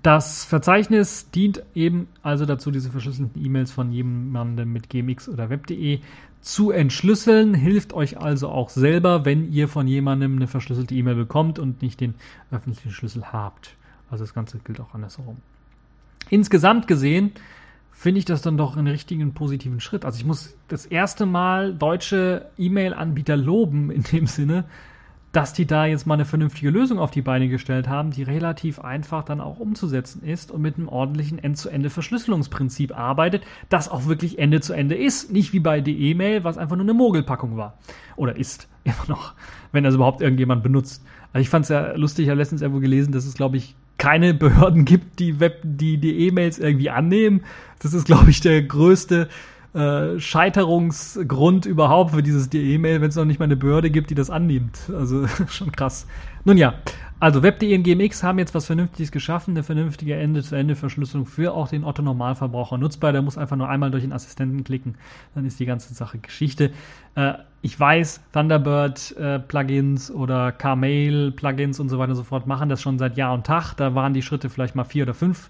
das Verzeichnis dient eben also dazu, diese verschlüsselten E-Mails von jemandem mit GMX oder Web.de zu entschlüsseln. Hilft euch also auch selber, wenn ihr von jemandem eine verschlüsselte E-Mail bekommt und nicht den öffentlichen Schlüssel habt. Also das Ganze gilt auch andersherum. Insgesamt gesehen finde ich das dann doch einen richtigen positiven Schritt. Also ich muss das erste Mal deutsche E-Mail-Anbieter loben in dem Sinne, dass die da jetzt mal eine vernünftige Lösung auf die Beine gestellt haben, die relativ einfach dann auch umzusetzen ist und mit einem ordentlichen End-zu-Ende-Verschlüsselungsprinzip arbeitet, das auch wirklich Ende zu Ende ist. Nicht wie bei der E-Mail, was einfach nur eine Mogelpackung war. Oder ist (laughs) immer noch, wenn das überhaupt irgendjemand benutzt. Also ich fand es ja lustig, ich habe letztens irgendwo gelesen, dass es, glaube ich, keine Behörden gibt, die Web, die die E-Mails irgendwie annehmen. Das ist, glaube ich, der größte äh, Scheiterungsgrund überhaupt für dieses E-Mail, wenn es noch nicht mal eine Behörde gibt, die das annimmt. Also (laughs) schon krass. Nun ja, also Web.de und GMX haben jetzt was Vernünftiges geschaffen, eine vernünftige Ende-zu-Ende-Verschlüsselung für auch den Otto-Normalverbraucher nutzbar. Der muss einfach nur einmal durch den Assistenten klicken, dann ist die ganze Sache Geschichte. Äh, ich weiß, Thunderbird-Plugins äh, oder Carmail-Plugins und so weiter und so fort machen das schon seit Jahr und Tag. Da waren die Schritte vielleicht mal vier oder fünf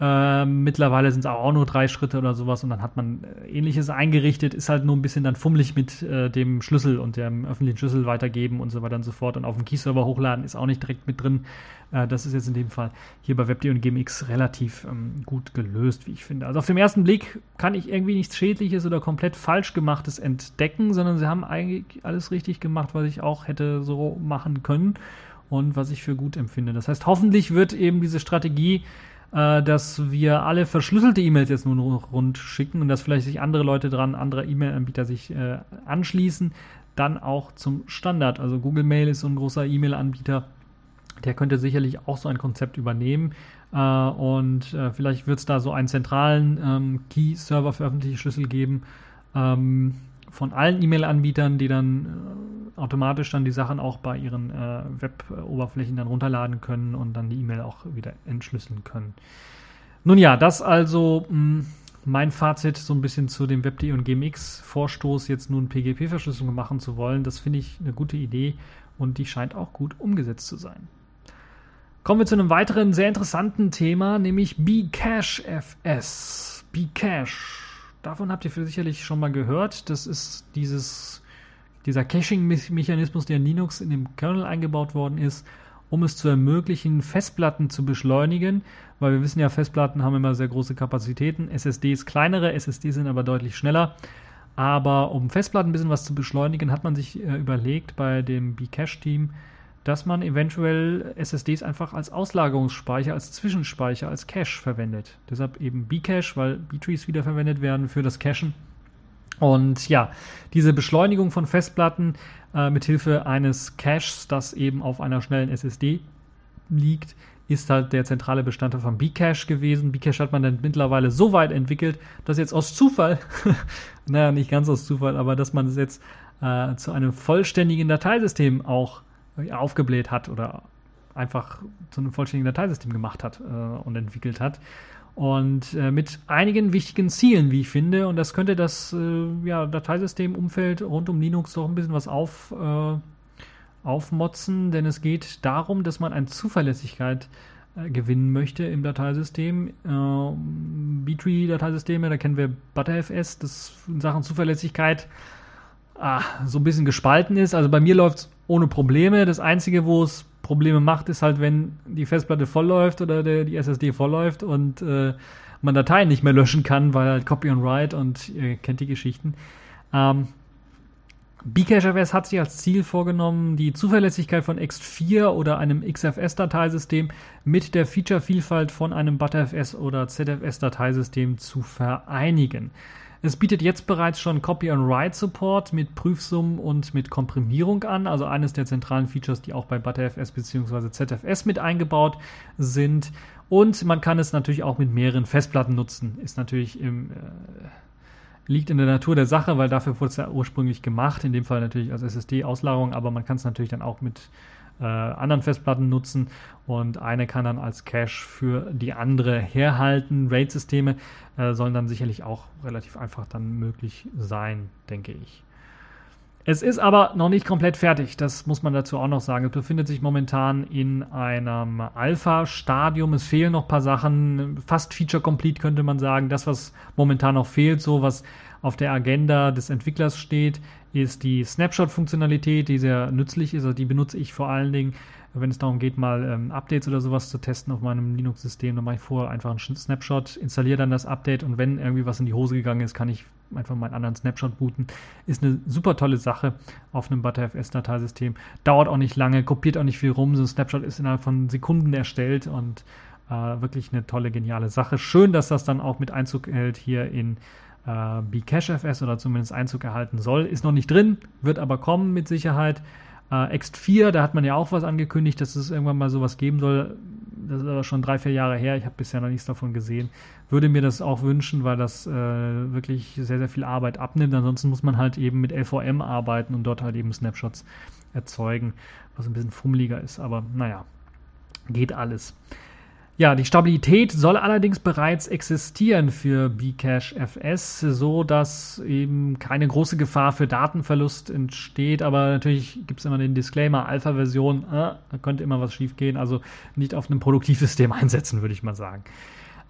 äh, mittlerweile sind es auch nur drei Schritte oder sowas und dann hat man äh, ähnliches eingerichtet, ist halt nur ein bisschen dann fummelig mit äh, dem Schlüssel und dem öffentlichen Schlüssel weitergeben und so weiter und so fort. Und auf dem Key-Server hochladen ist auch nicht direkt mit drin. Äh, das ist jetzt in dem Fall hier bei WebD und GMX relativ ähm, gut gelöst, wie ich finde. Also auf den ersten Blick kann ich irgendwie nichts Schädliches oder komplett falsch gemachtes entdecken, sondern sie haben eigentlich alles richtig gemacht, was ich auch hätte so machen können und was ich für gut empfinde. Das heißt, hoffentlich wird eben diese Strategie äh, dass wir alle verschlüsselte E-Mails jetzt nur noch rund schicken und dass vielleicht sich andere Leute dran, andere E-Mail-Anbieter sich äh, anschließen, dann auch zum Standard. Also Google Mail ist so ein großer E-Mail-Anbieter, der könnte sicherlich auch so ein Konzept übernehmen. Äh, und äh, vielleicht wird es da so einen zentralen ähm, Key-Server für öffentliche Schlüssel geben. Ähm, von allen E-Mail-Anbietern, die dann äh, automatisch dann die Sachen auch bei ihren äh, Web-Oberflächen dann runterladen können und dann die E-Mail auch wieder entschlüsseln können. Nun ja, das also mh, hm, mein Fazit so ein bisschen zu dem WebD und GMX-Vorstoß, jetzt nun PGP-Verschlüsselung machen zu wollen. Das finde ich eine gute Idee und die scheint auch gut umgesetzt zu sein. Kommen wir zu einem weiteren sehr interessanten Thema, nämlich Bcash FS. Bcash Davon habt ihr sicherlich schon mal gehört. Das ist dieses, dieser Caching-Mechanismus, der in Linux in dem Kernel eingebaut worden ist um es zu ermöglichen, Festplatten zu beschleunigen, weil wir wissen ja, Festplatten haben immer sehr große Kapazitäten, SSDs kleinere, SSDs sind aber deutlich schneller. Aber um Festplatten ein bisschen was zu beschleunigen, hat man sich äh, überlegt bei dem Bcache-Team, dass man eventuell SSDs einfach als Auslagerungsspeicher, als Zwischenspeicher, als Cache verwendet. Deshalb eben Bcache, weil B-Trees wiederverwendet werden für das Cachen. Und ja, diese Beschleunigung von Festplatten äh, mit Hilfe eines Caches, das eben auf einer schnellen SSD liegt, ist halt der zentrale Bestandteil von Bcache gewesen. Bcache hat man dann mittlerweile so weit entwickelt, dass jetzt aus Zufall, (laughs) naja, nicht ganz aus Zufall, aber dass man es jetzt äh, zu einem vollständigen Dateisystem auch aufgebläht hat oder einfach zu einem vollständigen Dateisystem gemacht hat äh, und entwickelt hat. Und äh, mit einigen wichtigen Zielen, wie ich finde. Und das könnte das äh, ja, Dateisystemumfeld rund um Linux doch ein bisschen was auf, äh, aufmotzen, denn es geht darum, dass man an Zuverlässigkeit äh, gewinnen möchte im Dateisystem. Äh, B-Tree-Dateisysteme, da kennen wir ButterFS, das in Sachen Zuverlässigkeit ah, so ein bisschen gespalten ist. Also bei mir läuft es ohne Probleme. Das Einzige, wo es Probleme macht, ist halt, wenn die Festplatte vollläuft oder der, die SSD vollläuft und äh, man Dateien nicht mehr löschen kann, weil halt Copy and Write und ihr kennt die Geschichten. Ähm, Bcachefs hat sich als Ziel vorgenommen, die Zuverlässigkeit von X4 oder einem XFS-Dateisystem mit der Feature-Vielfalt von einem ButterFS oder ZFS-Dateisystem zu vereinigen. Es bietet jetzt bereits schon Copy and Write Support mit Prüfsummen und mit Komprimierung an, also eines der zentralen Features, die auch bei ButterFS bzw. ZFS mit eingebaut sind. Und man kann es natürlich auch mit mehreren Festplatten nutzen. Ist natürlich im, äh, liegt in der Natur der Sache, weil dafür wurde es ja ursprünglich gemacht. In dem Fall natürlich als SSD-Auslagerung, aber man kann es natürlich dann auch mit äh, anderen Festplatten nutzen und eine kann dann als Cache für die andere herhalten. RAID-Systeme äh, sollen dann sicherlich auch relativ einfach dann möglich sein, denke ich. Es ist aber noch nicht komplett fertig, das muss man dazu auch noch sagen. Es befindet sich momentan in einem Alpha-Stadium. Es fehlen noch ein paar Sachen, fast Feature-Complete könnte man sagen. Das, was momentan noch fehlt, so was auf der Agenda des Entwicklers steht, ist die Snapshot-Funktionalität, die sehr nützlich ist. Also die benutze ich vor allen Dingen, wenn es darum geht, mal ähm, Updates oder sowas zu testen auf meinem Linux-System. Dann mache ich vorher einfach einen Snapshot, installiere dann das Update und wenn irgendwie was in die Hose gegangen ist, kann ich einfach meinen anderen Snapshot booten. Ist eine super tolle Sache auf einem ButterFS-Dateisystem. Dauert auch nicht lange, kopiert auch nicht viel rum. So ein Snapshot ist innerhalb von Sekunden erstellt und äh, wirklich eine tolle, geniale Sache. Schön, dass das dann auch mit Einzug hält hier in äh, Bcachefs oder zumindest Einzug erhalten soll. Ist noch nicht drin, wird aber kommen mit Sicherheit. Äh, X4, da hat man ja auch was angekündigt, dass es irgendwann mal sowas geben soll. Das ist aber schon drei, vier Jahre her. Ich habe bisher noch nichts davon gesehen. Würde mir das auch wünschen, weil das äh, wirklich sehr, sehr viel Arbeit abnimmt. Ansonsten muss man halt eben mit LVM arbeiten und dort halt eben Snapshots erzeugen, was ein bisschen fummeliger ist. Aber naja, geht alles. Ja, die Stabilität soll allerdings bereits existieren für Bcache FS, so dass eben keine große Gefahr für Datenverlust entsteht. Aber natürlich gibt es immer den Disclaimer, Alpha-Version, äh, da könnte immer was schiefgehen. Also nicht auf einem Produktivsystem (laughs) einsetzen, würde ich mal sagen.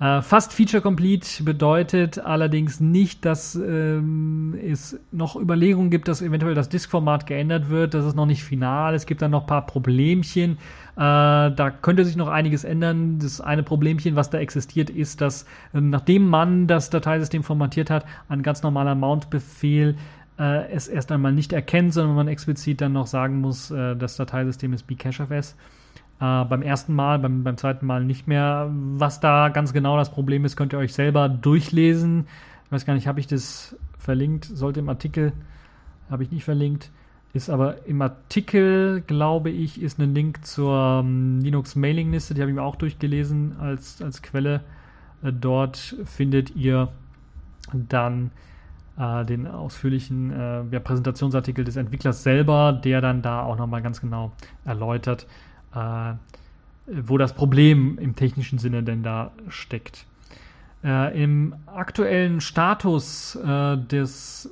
Äh, fast Feature Complete bedeutet allerdings nicht, dass ähm, es noch Überlegungen gibt, dass eventuell das Disk-Format geändert wird. Das ist noch nicht final. Es gibt dann noch ein paar Problemchen. Äh, da könnte sich noch einiges ändern. Das eine Problemchen, was da existiert, ist, dass äh, nachdem man das Dateisystem formatiert hat, ein ganz normaler Mount-Befehl äh, es erst einmal nicht erkennt, sondern man explizit dann noch sagen muss, äh, das Dateisystem ist bcachefs. Äh, beim ersten Mal, beim, beim zweiten Mal nicht mehr. Was da ganz genau das Problem ist, könnt ihr euch selber durchlesen. Ich weiß gar nicht, habe ich das verlinkt? Sollte im Artikel, habe ich nicht verlinkt. Ist aber im Artikel, glaube ich, ist ein Link zur um, Linux Mailingliste, die habe ich mir auch durchgelesen als, als Quelle. Äh, dort findet ihr dann äh, den ausführlichen äh, ja, Präsentationsartikel des Entwicklers selber, der dann da auch nochmal ganz genau erläutert, äh, wo das Problem im technischen Sinne denn da steckt. Äh, Im aktuellen Status äh, des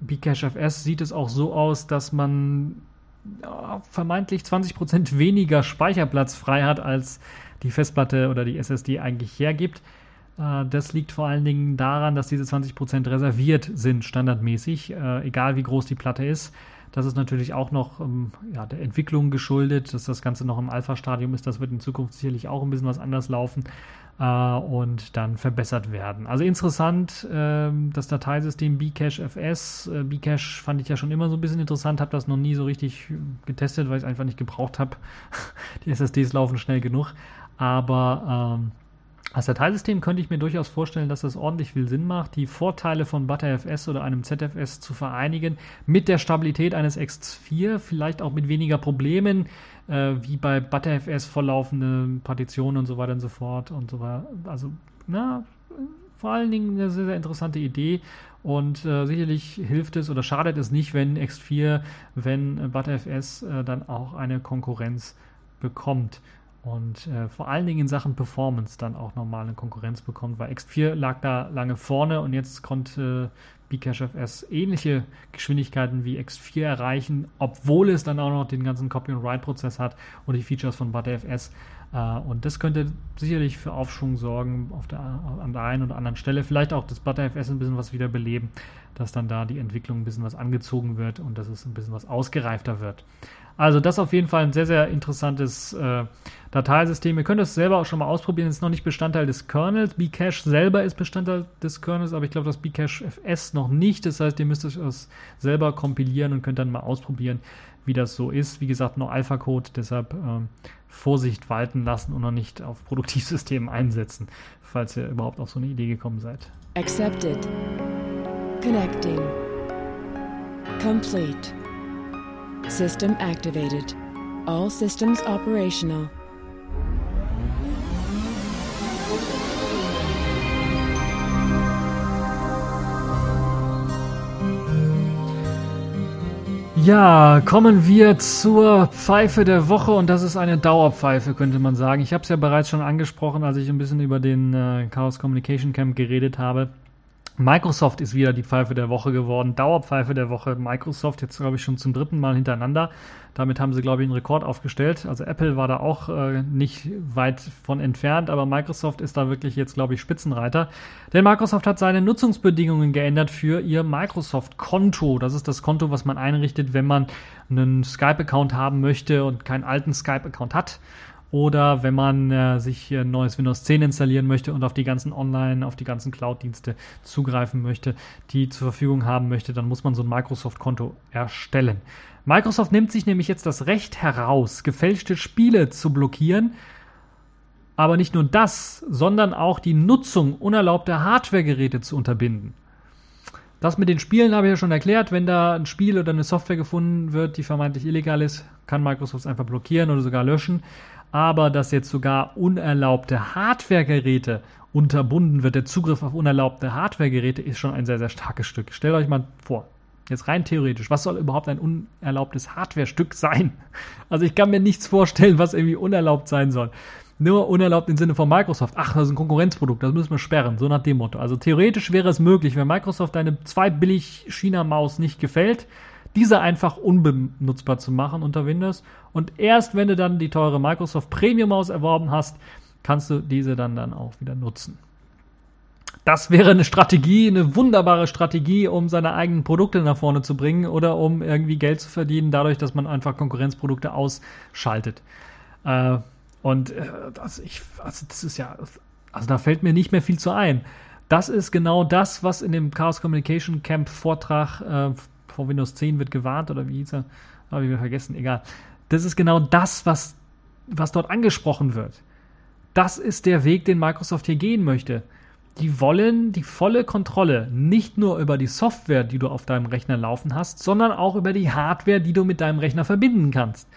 Bcachefs sieht es auch so aus, dass man ja, vermeintlich 20% weniger Speicherplatz frei hat, als die Festplatte oder die SSD eigentlich hergibt. Äh, das liegt vor allen Dingen daran, dass diese 20% reserviert sind, standardmäßig, äh, egal wie groß die Platte ist. Das ist natürlich auch noch ähm, ja, der Entwicklung geschuldet, dass das Ganze noch im Alpha-Stadium ist. Das wird in Zukunft sicherlich auch ein bisschen was anders laufen äh, und dann verbessert werden. Also interessant, äh, das Dateisystem Bcache FS. Äh, Bcache fand ich ja schon immer so ein bisschen interessant, habe das noch nie so richtig getestet, weil ich es einfach nicht gebraucht habe. (laughs) Die SSDs laufen schnell genug. Aber ähm, als Dateisystem könnte ich mir durchaus vorstellen, dass das ordentlich viel Sinn macht, die Vorteile von ButterFS oder einem ZFS zu vereinigen mit der Stabilität eines X4, vielleicht auch mit weniger Problemen, äh, wie bei ButterFS vorlaufende Partitionen und so weiter und so fort und so weiter. Also, na, vor allen Dingen eine sehr, sehr interessante Idee und äh, sicherlich hilft es oder schadet es nicht, wenn X4, wenn ButterFS äh, dann auch eine Konkurrenz bekommt und äh, vor allen Dingen in Sachen Performance dann auch nochmal eine Konkurrenz bekommt, weil X4 lag da lange vorne und jetzt konnte äh, Bcache FS ähnliche Geschwindigkeiten wie X4 erreichen, obwohl es dann auch noch den ganzen Copy and Write Prozess hat und die Features von ButterFS. Äh, und das könnte sicherlich für Aufschwung sorgen auf der, an der einen oder anderen Stelle. Vielleicht auch das ButterFS ein bisschen was wieder beleben, dass dann da die Entwicklung ein bisschen was angezogen wird und dass es ein bisschen was ausgereifter wird. Also das ist auf jeden Fall ein sehr, sehr interessantes äh, Dateisystem. Ihr könnt es selber auch schon mal ausprobieren. Es ist noch nicht Bestandteil des Kernels. Bcache selber ist Bestandteil des Kernels, aber ich glaube, das Bcache FS noch nicht. Das heißt, ihr müsst es selber kompilieren und könnt dann mal ausprobieren, wie das so ist. Wie gesagt, noch Alpha-Code, deshalb ähm, Vorsicht walten lassen und noch nicht auf Produktivsystemen (laughs) einsetzen, falls ihr überhaupt auf so eine Idee gekommen seid. Accepted. Connecting. Complete. System activated. All systems operational. Ja, kommen wir zur Pfeife der Woche und das ist eine Dauerpfeife, könnte man sagen. Ich habe es ja bereits schon angesprochen, als ich ein bisschen über den äh, Chaos Communication Camp geredet habe. Microsoft ist wieder die Pfeife der Woche geworden, Dauerpfeife der Woche. Microsoft jetzt, glaube ich, schon zum dritten Mal hintereinander. Damit haben sie, glaube ich, einen Rekord aufgestellt. Also Apple war da auch äh, nicht weit von entfernt, aber Microsoft ist da wirklich jetzt, glaube ich, Spitzenreiter. Denn Microsoft hat seine Nutzungsbedingungen geändert für ihr Microsoft-Konto. Das ist das Konto, was man einrichtet, wenn man einen Skype-Account haben möchte und keinen alten Skype-Account hat oder wenn man äh, sich ein neues Windows 10 installieren möchte und auf die ganzen Online, auf die ganzen Cloud-Dienste zugreifen möchte, die zur Verfügung haben möchte, dann muss man so ein Microsoft-Konto erstellen. Microsoft nimmt sich nämlich jetzt das Recht heraus, gefälschte Spiele zu blockieren. Aber nicht nur das, sondern auch die Nutzung unerlaubter Hardware-Geräte zu unterbinden. Das mit den Spielen habe ich ja schon erklärt. Wenn da ein Spiel oder eine Software gefunden wird, die vermeintlich illegal ist, kann Microsoft es einfach blockieren oder sogar löschen aber dass jetzt sogar unerlaubte Hardware-Geräte unterbunden wird, der Zugriff auf unerlaubte Hardware-Geräte ist schon ein sehr, sehr starkes Stück. Stellt euch mal vor, jetzt rein theoretisch, was soll überhaupt ein unerlaubtes Hardware-Stück sein? Also ich kann mir nichts vorstellen, was irgendwie unerlaubt sein soll. Nur unerlaubt im Sinne von Microsoft. Ach, das ist ein Konkurrenzprodukt, das müssen wir sperren, so nach dem Motto. Also theoretisch wäre es möglich, wenn Microsoft deine zwei billig China-Maus nicht gefällt, diese einfach unbenutzbar zu machen unter Windows. Und erst wenn du dann die teure Microsoft Premium Maus erworben hast, kannst du diese dann, dann auch wieder nutzen. Das wäre eine Strategie, eine wunderbare Strategie, um seine eigenen Produkte nach vorne zu bringen oder um irgendwie Geld zu verdienen, dadurch, dass man einfach Konkurrenzprodukte ausschaltet. Äh, und äh, das, ich, also das ist ja, also da fällt mir nicht mehr viel zu ein. Das ist genau das, was in dem Chaos Communication Camp Vortrag äh, vor Windows 10 wird gewarnt oder wie hieß er? Habe ich wieder vergessen, egal. Das ist genau das, was, was dort angesprochen wird. Das ist der Weg, den Microsoft hier gehen möchte. Die wollen die volle Kontrolle nicht nur über die Software, die du auf deinem Rechner laufen hast, sondern auch über die Hardware, die du mit deinem Rechner verbinden kannst.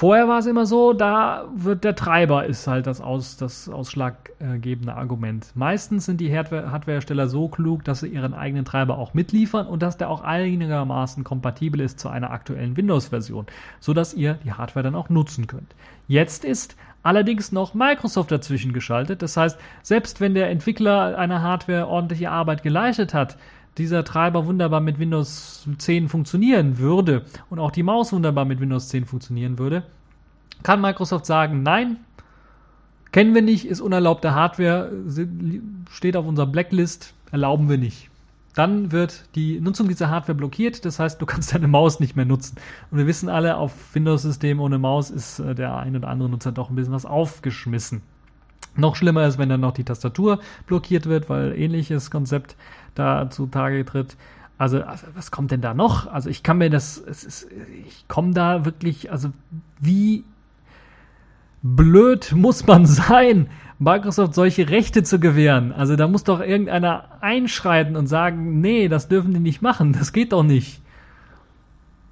Vorher war es immer so, da wird der Treiber ist halt das, aus, das ausschlaggebende Argument. Meistens sind die Hardwarehersteller so klug, dass sie ihren eigenen Treiber auch mitliefern und dass der auch einigermaßen kompatibel ist zu einer aktuellen Windows-Version, sodass ihr die Hardware dann auch nutzen könnt. Jetzt ist allerdings noch Microsoft dazwischen geschaltet. Das heißt, selbst wenn der Entwickler einer Hardware ordentliche Arbeit geleistet hat, dieser Treiber wunderbar mit Windows 10 funktionieren würde und auch die Maus wunderbar mit Windows 10 funktionieren würde, kann Microsoft sagen, nein, kennen wir nicht, ist unerlaubte Hardware, steht auf unserer Blacklist, erlauben wir nicht. dann wird die Nutzung dieser Hardware blockiert. Das heißt, du kannst deine Maus nicht mehr nutzen. Und wir wissen alle, auf Windows-Systemen ohne Maus ist äh, der ein oder andere Nutzer doch ein bisschen was aufgeschmissen. Noch schlimmer ist, wenn dann noch die Tastatur blockiert wird, weil ähnliches Konzept da zutage tritt. Also, also, was kommt denn da noch? Also ich kann mir das, ist, ich komme da wirklich, also wie blöd muss man sein, Microsoft solche Rechte zu gewähren. Also da muss doch irgendeiner einschreiten und sagen, nee, das dürfen die nicht machen, das geht doch nicht.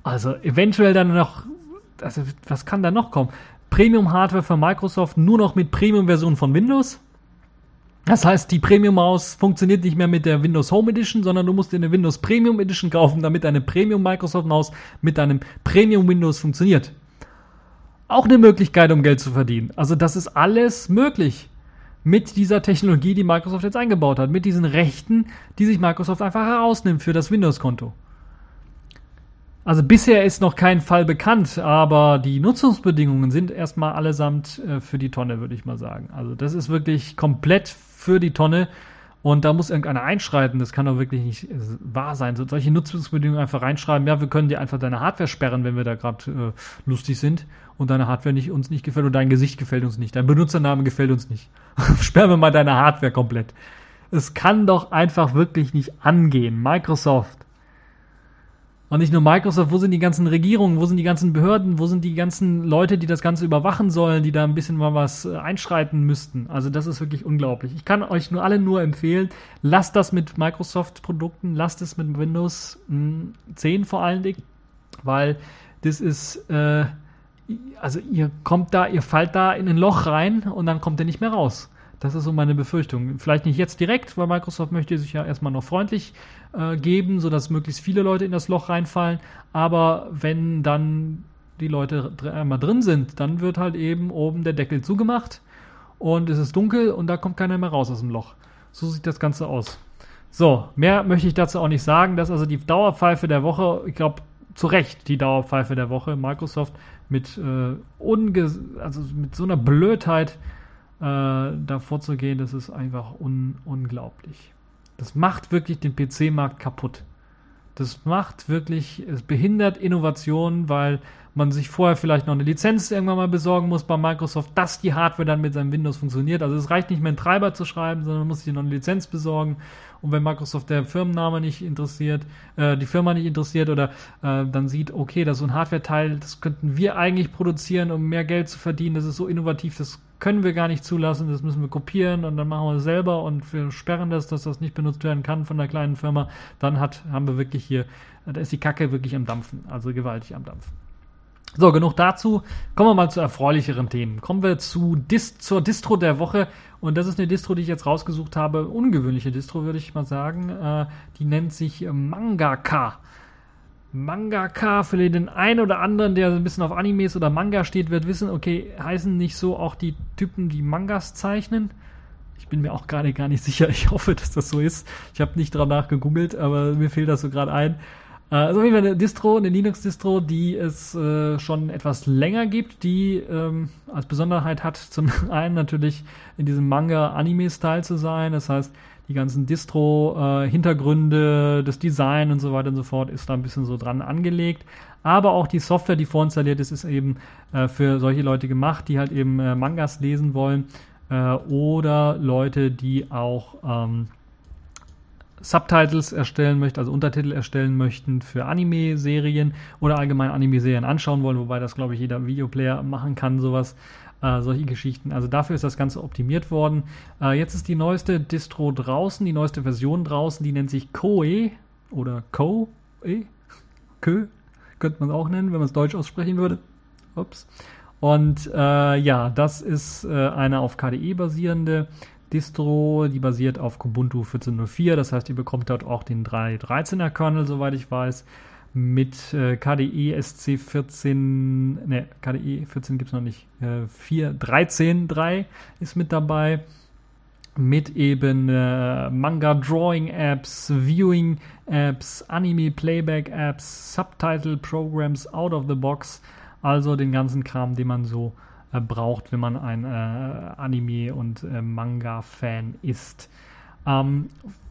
Also eventuell dann noch, also was kann da noch kommen? Premium-Hardware für Microsoft nur noch mit Premium-Version von Windows. Das heißt, die Premium-Maus funktioniert nicht mehr mit der Windows Home Edition, sondern du musst dir eine Windows Premium Edition kaufen, damit deine Premium Microsoft Maus mit deinem Premium Windows funktioniert. Auch eine Möglichkeit, um Geld zu verdienen. Also das ist alles möglich mit dieser Technologie, die Microsoft jetzt eingebaut hat, mit diesen Rechten, die sich Microsoft einfach herausnimmt für das Windows-Konto. Also bisher ist noch kein Fall bekannt, aber die Nutzungsbedingungen sind erstmal allesamt äh, für die Tonne, würde ich mal sagen. Also das ist wirklich komplett für die Tonne und da muss irgendeiner einschreiten. Das kann doch wirklich nicht äh, wahr sein. So, solche Nutzungsbedingungen einfach reinschreiben. Ja, wir können dir einfach deine Hardware sperren, wenn wir da gerade äh, lustig sind und deine Hardware nicht, uns nicht gefällt und dein Gesicht gefällt uns nicht. Dein Benutzername gefällt uns nicht. (laughs) Sperren wir mal deine Hardware komplett. Es kann doch einfach wirklich nicht angehen. Microsoft und nicht nur Microsoft, wo sind die ganzen Regierungen, wo sind die ganzen Behörden, wo sind die ganzen Leute, die das Ganze überwachen sollen, die da ein bisschen mal was äh, einschreiten müssten. Also das ist wirklich unglaublich. Ich kann euch nur alle nur empfehlen, lasst das mit Microsoft-Produkten, lasst es mit Windows 10 hm, vor allen Dingen, weil das ist, äh, also ihr kommt da, ihr fallt da in ein Loch rein und dann kommt ihr nicht mehr raus. Das ist so meine Befürchtung. Vielleicht nicht jetzt direkt, weil Microsoft möchte sich ja erstmal noch freundlich äh, geben, sodass möglichst viele Leute in das Loch reinfallen. Aber wenn dann die Leute einmal drin sind, dann wird halt eben oben der Deckel zugemacht und es ist dunkel und da kommt keiner mehr raus aus dem Loch. So sieht das Ganze aus. So, mehr möchte ich dazu auch nicht sagen. Das ist also die Dauerpfeife der Woche. Ich glaube, zu Recht die Dauerpfeife der Woche. Microsoft mit, äh, also mit so einer Blödheit äh, da vorzugehen, das ist einfach un unglaublich. Das macht wirklich den PC-Markt kaputt. Das macht wirklich, es behindert Innovationen, weil man sich vorher vielleicht noch eine Lizenz irgendwann mal besorgen muss bei Microsoft, dass die Hardware dann mit seinem Windows funktioniert. Also es reicht nicht mehr einen Treiber zu schreiben, sondern man muss sich noch eine Lizenz besorgen. Und wenn Microsoft der Firmenname nicht interessiert, äh, die Firma nicht interessiert oder äh, dann sieht, okay, das ist so ein Hardware-Teil, das könnten wir eigentlich produzieren, um mehr Geld zu verdienen, das ist so innovativ, das können wir gar nicht zulassen, das müssen wir kopieren und dann machen wir es selber und wir sperren das, dass das nicht benutzt werden kann von der kleinen Firma, dann hat, haben wir wirklich hier, da ist die Kacke wirklich am Dampfen, also gewaltig am Dampfen. So, genug dazu. Kommen wir mal zu erfreulicheren Themen. Kommen wir zu Dis zur Distro der Woche. Und das ist eine Distro, die ich jetzt rausgesucht habe. Ungewöhnliche Distro, würde ich mal sagen. Äh, die nennt sich Mangaka. Mangaka, für den einen oder anderen, der ein bisschen auf Animes oder Manga steht, wird wissen, okay, heißen nicht so auch die Typen, die Mangas zeichnen? Ich bin mir auch gerade gar nicht (laughs) sicher. Ich hoffe, dass das so ist. Ich habe nicht danach gegoogelt, aber mir fehlt das so gerade ein. Äh, also auf jeden Fall eine Distro, eine Linux-Distro, die es äh, schon etwas länger gibt, die ähm, als Besonderheit hat, zum (laughs) einen natürlich in diesem Manga-Anime-Style zu sein. Das heißt, die ganzen Distro-Hintergründe, äh, das Design und so weiter und so fort ist da ein bisschen so dran angelegt. Aber auch die Software, die vorinstalliert ist, ist eben äh, für solche Leute gemacht, die halt eben äh, Mangas lesen wollen äh, oder Leute, die auch ähm, Subtitles erstellen möchten, also Untertitel erstellen möchten für Anime-Serien oder allgemein Anime-Serien anschauen wollen, wobei das, glaube ich, jeder Videoplayer machen kann, sowas äh, solche Geschichten. Also dafür ist das Ganze optimiert worden. Äh, jetzt ist die neueste Distro draußen, die neueste Version draußen, die nennt sich Koe oder Ko, e, Kö, könnte man auch nennen, wenn man es deutsch aussprechen würde. Ups. Und äh, ja, das ist äh, eine auf KDE basierende Distro, die basiert auf Kubuntu 14.04. Das heißt, ihr bekommt dort auch den 3.13er Kernel, soweit ich weiß mit äh, KDE SC14, ne, KDE 14 gibt es noch nicht, äh, 4, 13.3 ist mit dabei, mit eben äh, Manga Drawing Apps, Viewing Apps, Anime Playback Apps, Subtitle Programs out of the box, also den ganzen Kram, den man so äh, braucht, wenn man ein äh, Anime- und äh, Manga-Fan ist. Ähm,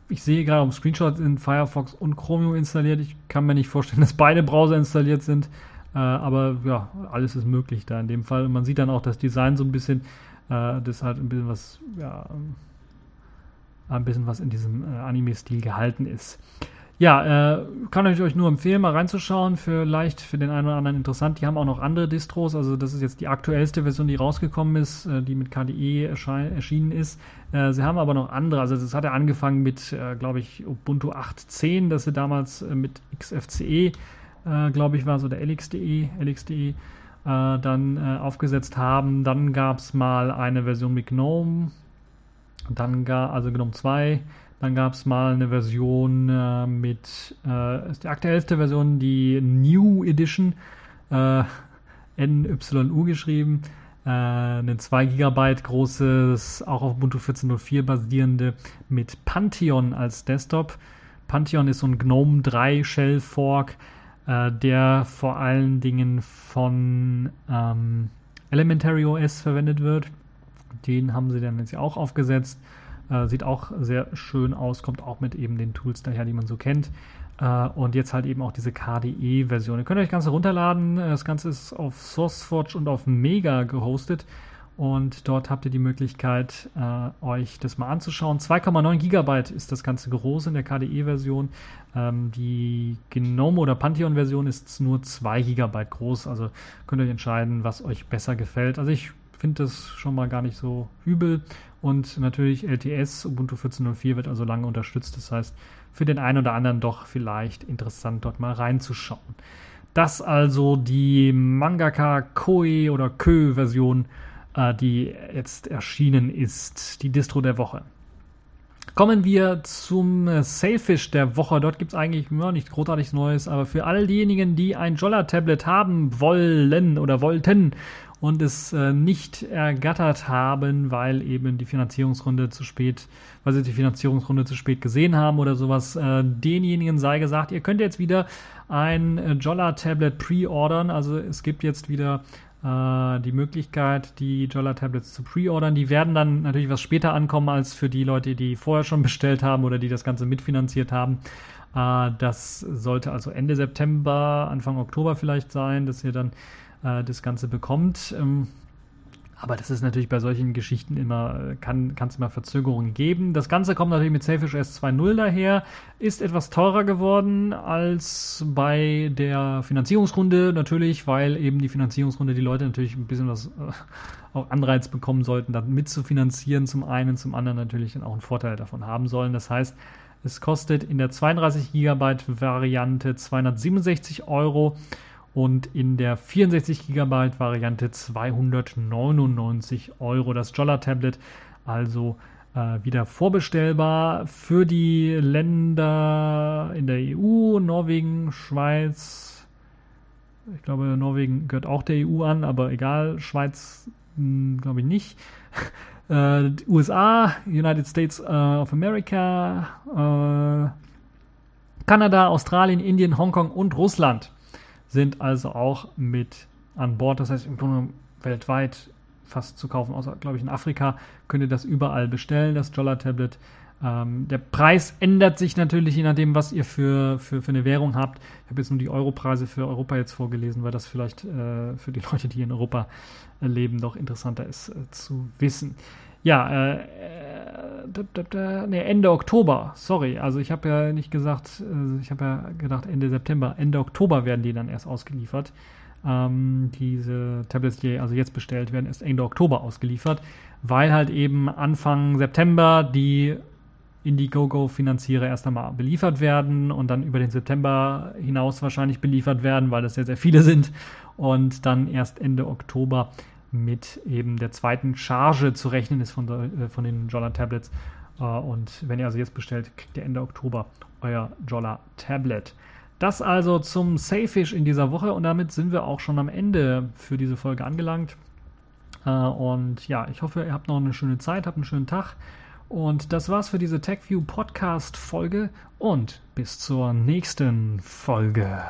ich sehe gerade auf Screenshots in Firefox und Chromium installiert. Ich kann mir nicht vorstellen, (laughs) dass beide Browser installiert sind. Äh, aber ja, alles ist möglich da in dem Fall. Und man sieht dann auch das Design so ein bisschen, äh, das halt ein bisschen was, ja, ein bisschen was in diesem äh, Anime-Stil gehalten ist. Ja, äh, kann ich euch nur empfehlen, mal reinzuschauen. Vielleicht für den einen oder anderen interessant. Die haben auch noch andere Distros. Also das ist jetzt die aktuellste Version, die rausgekommen ist, äh, die mit KDE erschienen ist. Äh, sie haben aber noch andere. Also das hat ja angefangen mit, äh, glaube ich, Ubuntu 8.10, dass sie damals äh, mit XFCE, äh, glaube ich, war so der LXDE, LXDE dann aufgesetzt haben. Dann gab es mal eine Version mit GNOME. Dann gab also GNOME 2 dann gab es mal eine Version äh, mit, äh, ist die aktuellste Version, die New Edition, äh, NYU geschrieben, äh, eine 2 GB großes, auch auf Ubuntu 14.04 basierende mit Pantheon als Desktop. Pantheon ist so ein GNOME 3 Shell Fork, äh, der vor allen Dingen von ähm, Elementary OS verwendet wird. Den haben sie dann jetzt auch aufgesetzt. Äh, sieht auch sehr schön aus, kommt auch mit eben den Tools daher, die man so kennt. Uh, und jetzt halt eben auch diese KDE-Version. Ihr könnt euch das Ganze runterladen. Das Ganze ist auf SourceForge und auf Mega gehostet. Und dort habt ihr die Möglichkeit, uh, euch das mal anzuschauen. 2,9 GB ist das Ganze groß in der KDE-Version. Ähm, die Gnome oder Pantheon-Version ist nur 2 GB groß. Also könnt ihr euch entscheiden, was euch besser gefällt. Also ich finde das schon mal gar nicht so übel. Und natürlich LTS, Ubuntu 14.04 wird also lange unterstützt. Das heißt, für den einen oder anderen doch vielleicht interessant, dort mal reinzuschauen. Das also die Mangaka Koei oder Kö-Version, äh, die jetzt erschienen ist, die Distro der Woche. Kommen wir zum Sailfish der Woche. Dort gibt es eigentlich ja, nichts großartig Neues, aber für all diejenigen, die ein Jolla-Tablet haben wollen oder wollten und es äh, nicht ergattert haben, weil eben die Finanzierungsrunde zu spät, weil sie die Finanzierungsrunde zu spät gesehen haben oder sowas. Äh, denjenigen sei gesagt, ihr könnt jetzt wieder ein äh, Jolla Tablet pre-ordern. Also es gibt jetzt wieder äh, die Möglichkeit, die Jolla Tablets zu pre-ordern. Die werden dann natürlich was später ankommen als für die Leute, die vorher schon (laughs) bestellt haben oder die das Ganze mitfinanziert haben. Äh, das sollte also Ende September, Anfang Oktober vielleicht sein, dass ihr dann äh, das Ganze bekommt. Aber das ist natürlich bei solchen Geschichten immer, äh, kann es immer Verzögerungen geben. Das Ganze kommt natürlich mit Sailfish S 2.0 daher, ist etwas teurer geworden als bei der Finanzierungsrunde natürlich, weil eben die Finanzierungsrunde die Leute natürlich ein bisschen was äh, auch Anreiz bekommen sollten, dann mitzufinanzieren zum einen, zum anderen natürlich dann auch einen Vorteil davon haben sollen. Das heißt, es kostet in der 32 GB Variante 267 Euro und in der 64 GB Variante 299 Euro. Das Jolla Tablet also äh, wieder vorbestellbar für die Länder in der EU, Norwegen, Schweiz. Ich glaube, Norwegen gehört auch der EU an, aber egal, Schweiz hm, glaube ich nicht. (laughs) äh, USA, United States uh, of America, äh, Kanada, Australien, Indien, Hongkong und Russland sind also auch mit an Bord. Das heißt, im Grunde weltweit fast zu kaufen, außer, glaube ich, in Afrika könnt ihr das überall bestellen, das Jolla-Tablet. Ähm, der Preis ändert sich natürlich je nachdem, was ihr für, für, für eine Währung habt. Ich habe jetzt nur die Europreise für Europa jetzt vorgelesen, weil das vielleicht äh, für die Leute, die in Europa leben, doch interessanter ist äh, zu wissen. Ja, äh, äh, nee, Ende Oktober, sorry. Also ich habe ja nicht gesagt, äh, ich habe ja gedacht Ende September. Ende Oktober werden die dann erst ausgeliefert. Ähm, diese Tablets, die also jetzt bestellt werden, erst Ende Oktober ausgeliefert, weil halt eben Anfang September die Indiegogo-Finanzierer erst einmal beliefert werden und dann über den September hinaus wahrscheinlich beliefert werden, weil das sehr, sehr viele sind. Und dann erst Ende Oktober mit eben der zweiten Charge zu rechnen ist von, äh, von den Jolla Tablets. Äh, und wenn ihr also jetzt bestellt, kriegt ihr Ende Oktober euer Jolla Tablet. Das also zum Sailfish in dieser Woche und damit sind wir auch schon am Ende für diese Folge angelangt. Äh, und ja, ich hoffe, ihr habt noch eine schöne Zeit, habt einen schönen Tag. Und das war's für diese TechView Podcast Folge und bis zur nächsten Folge.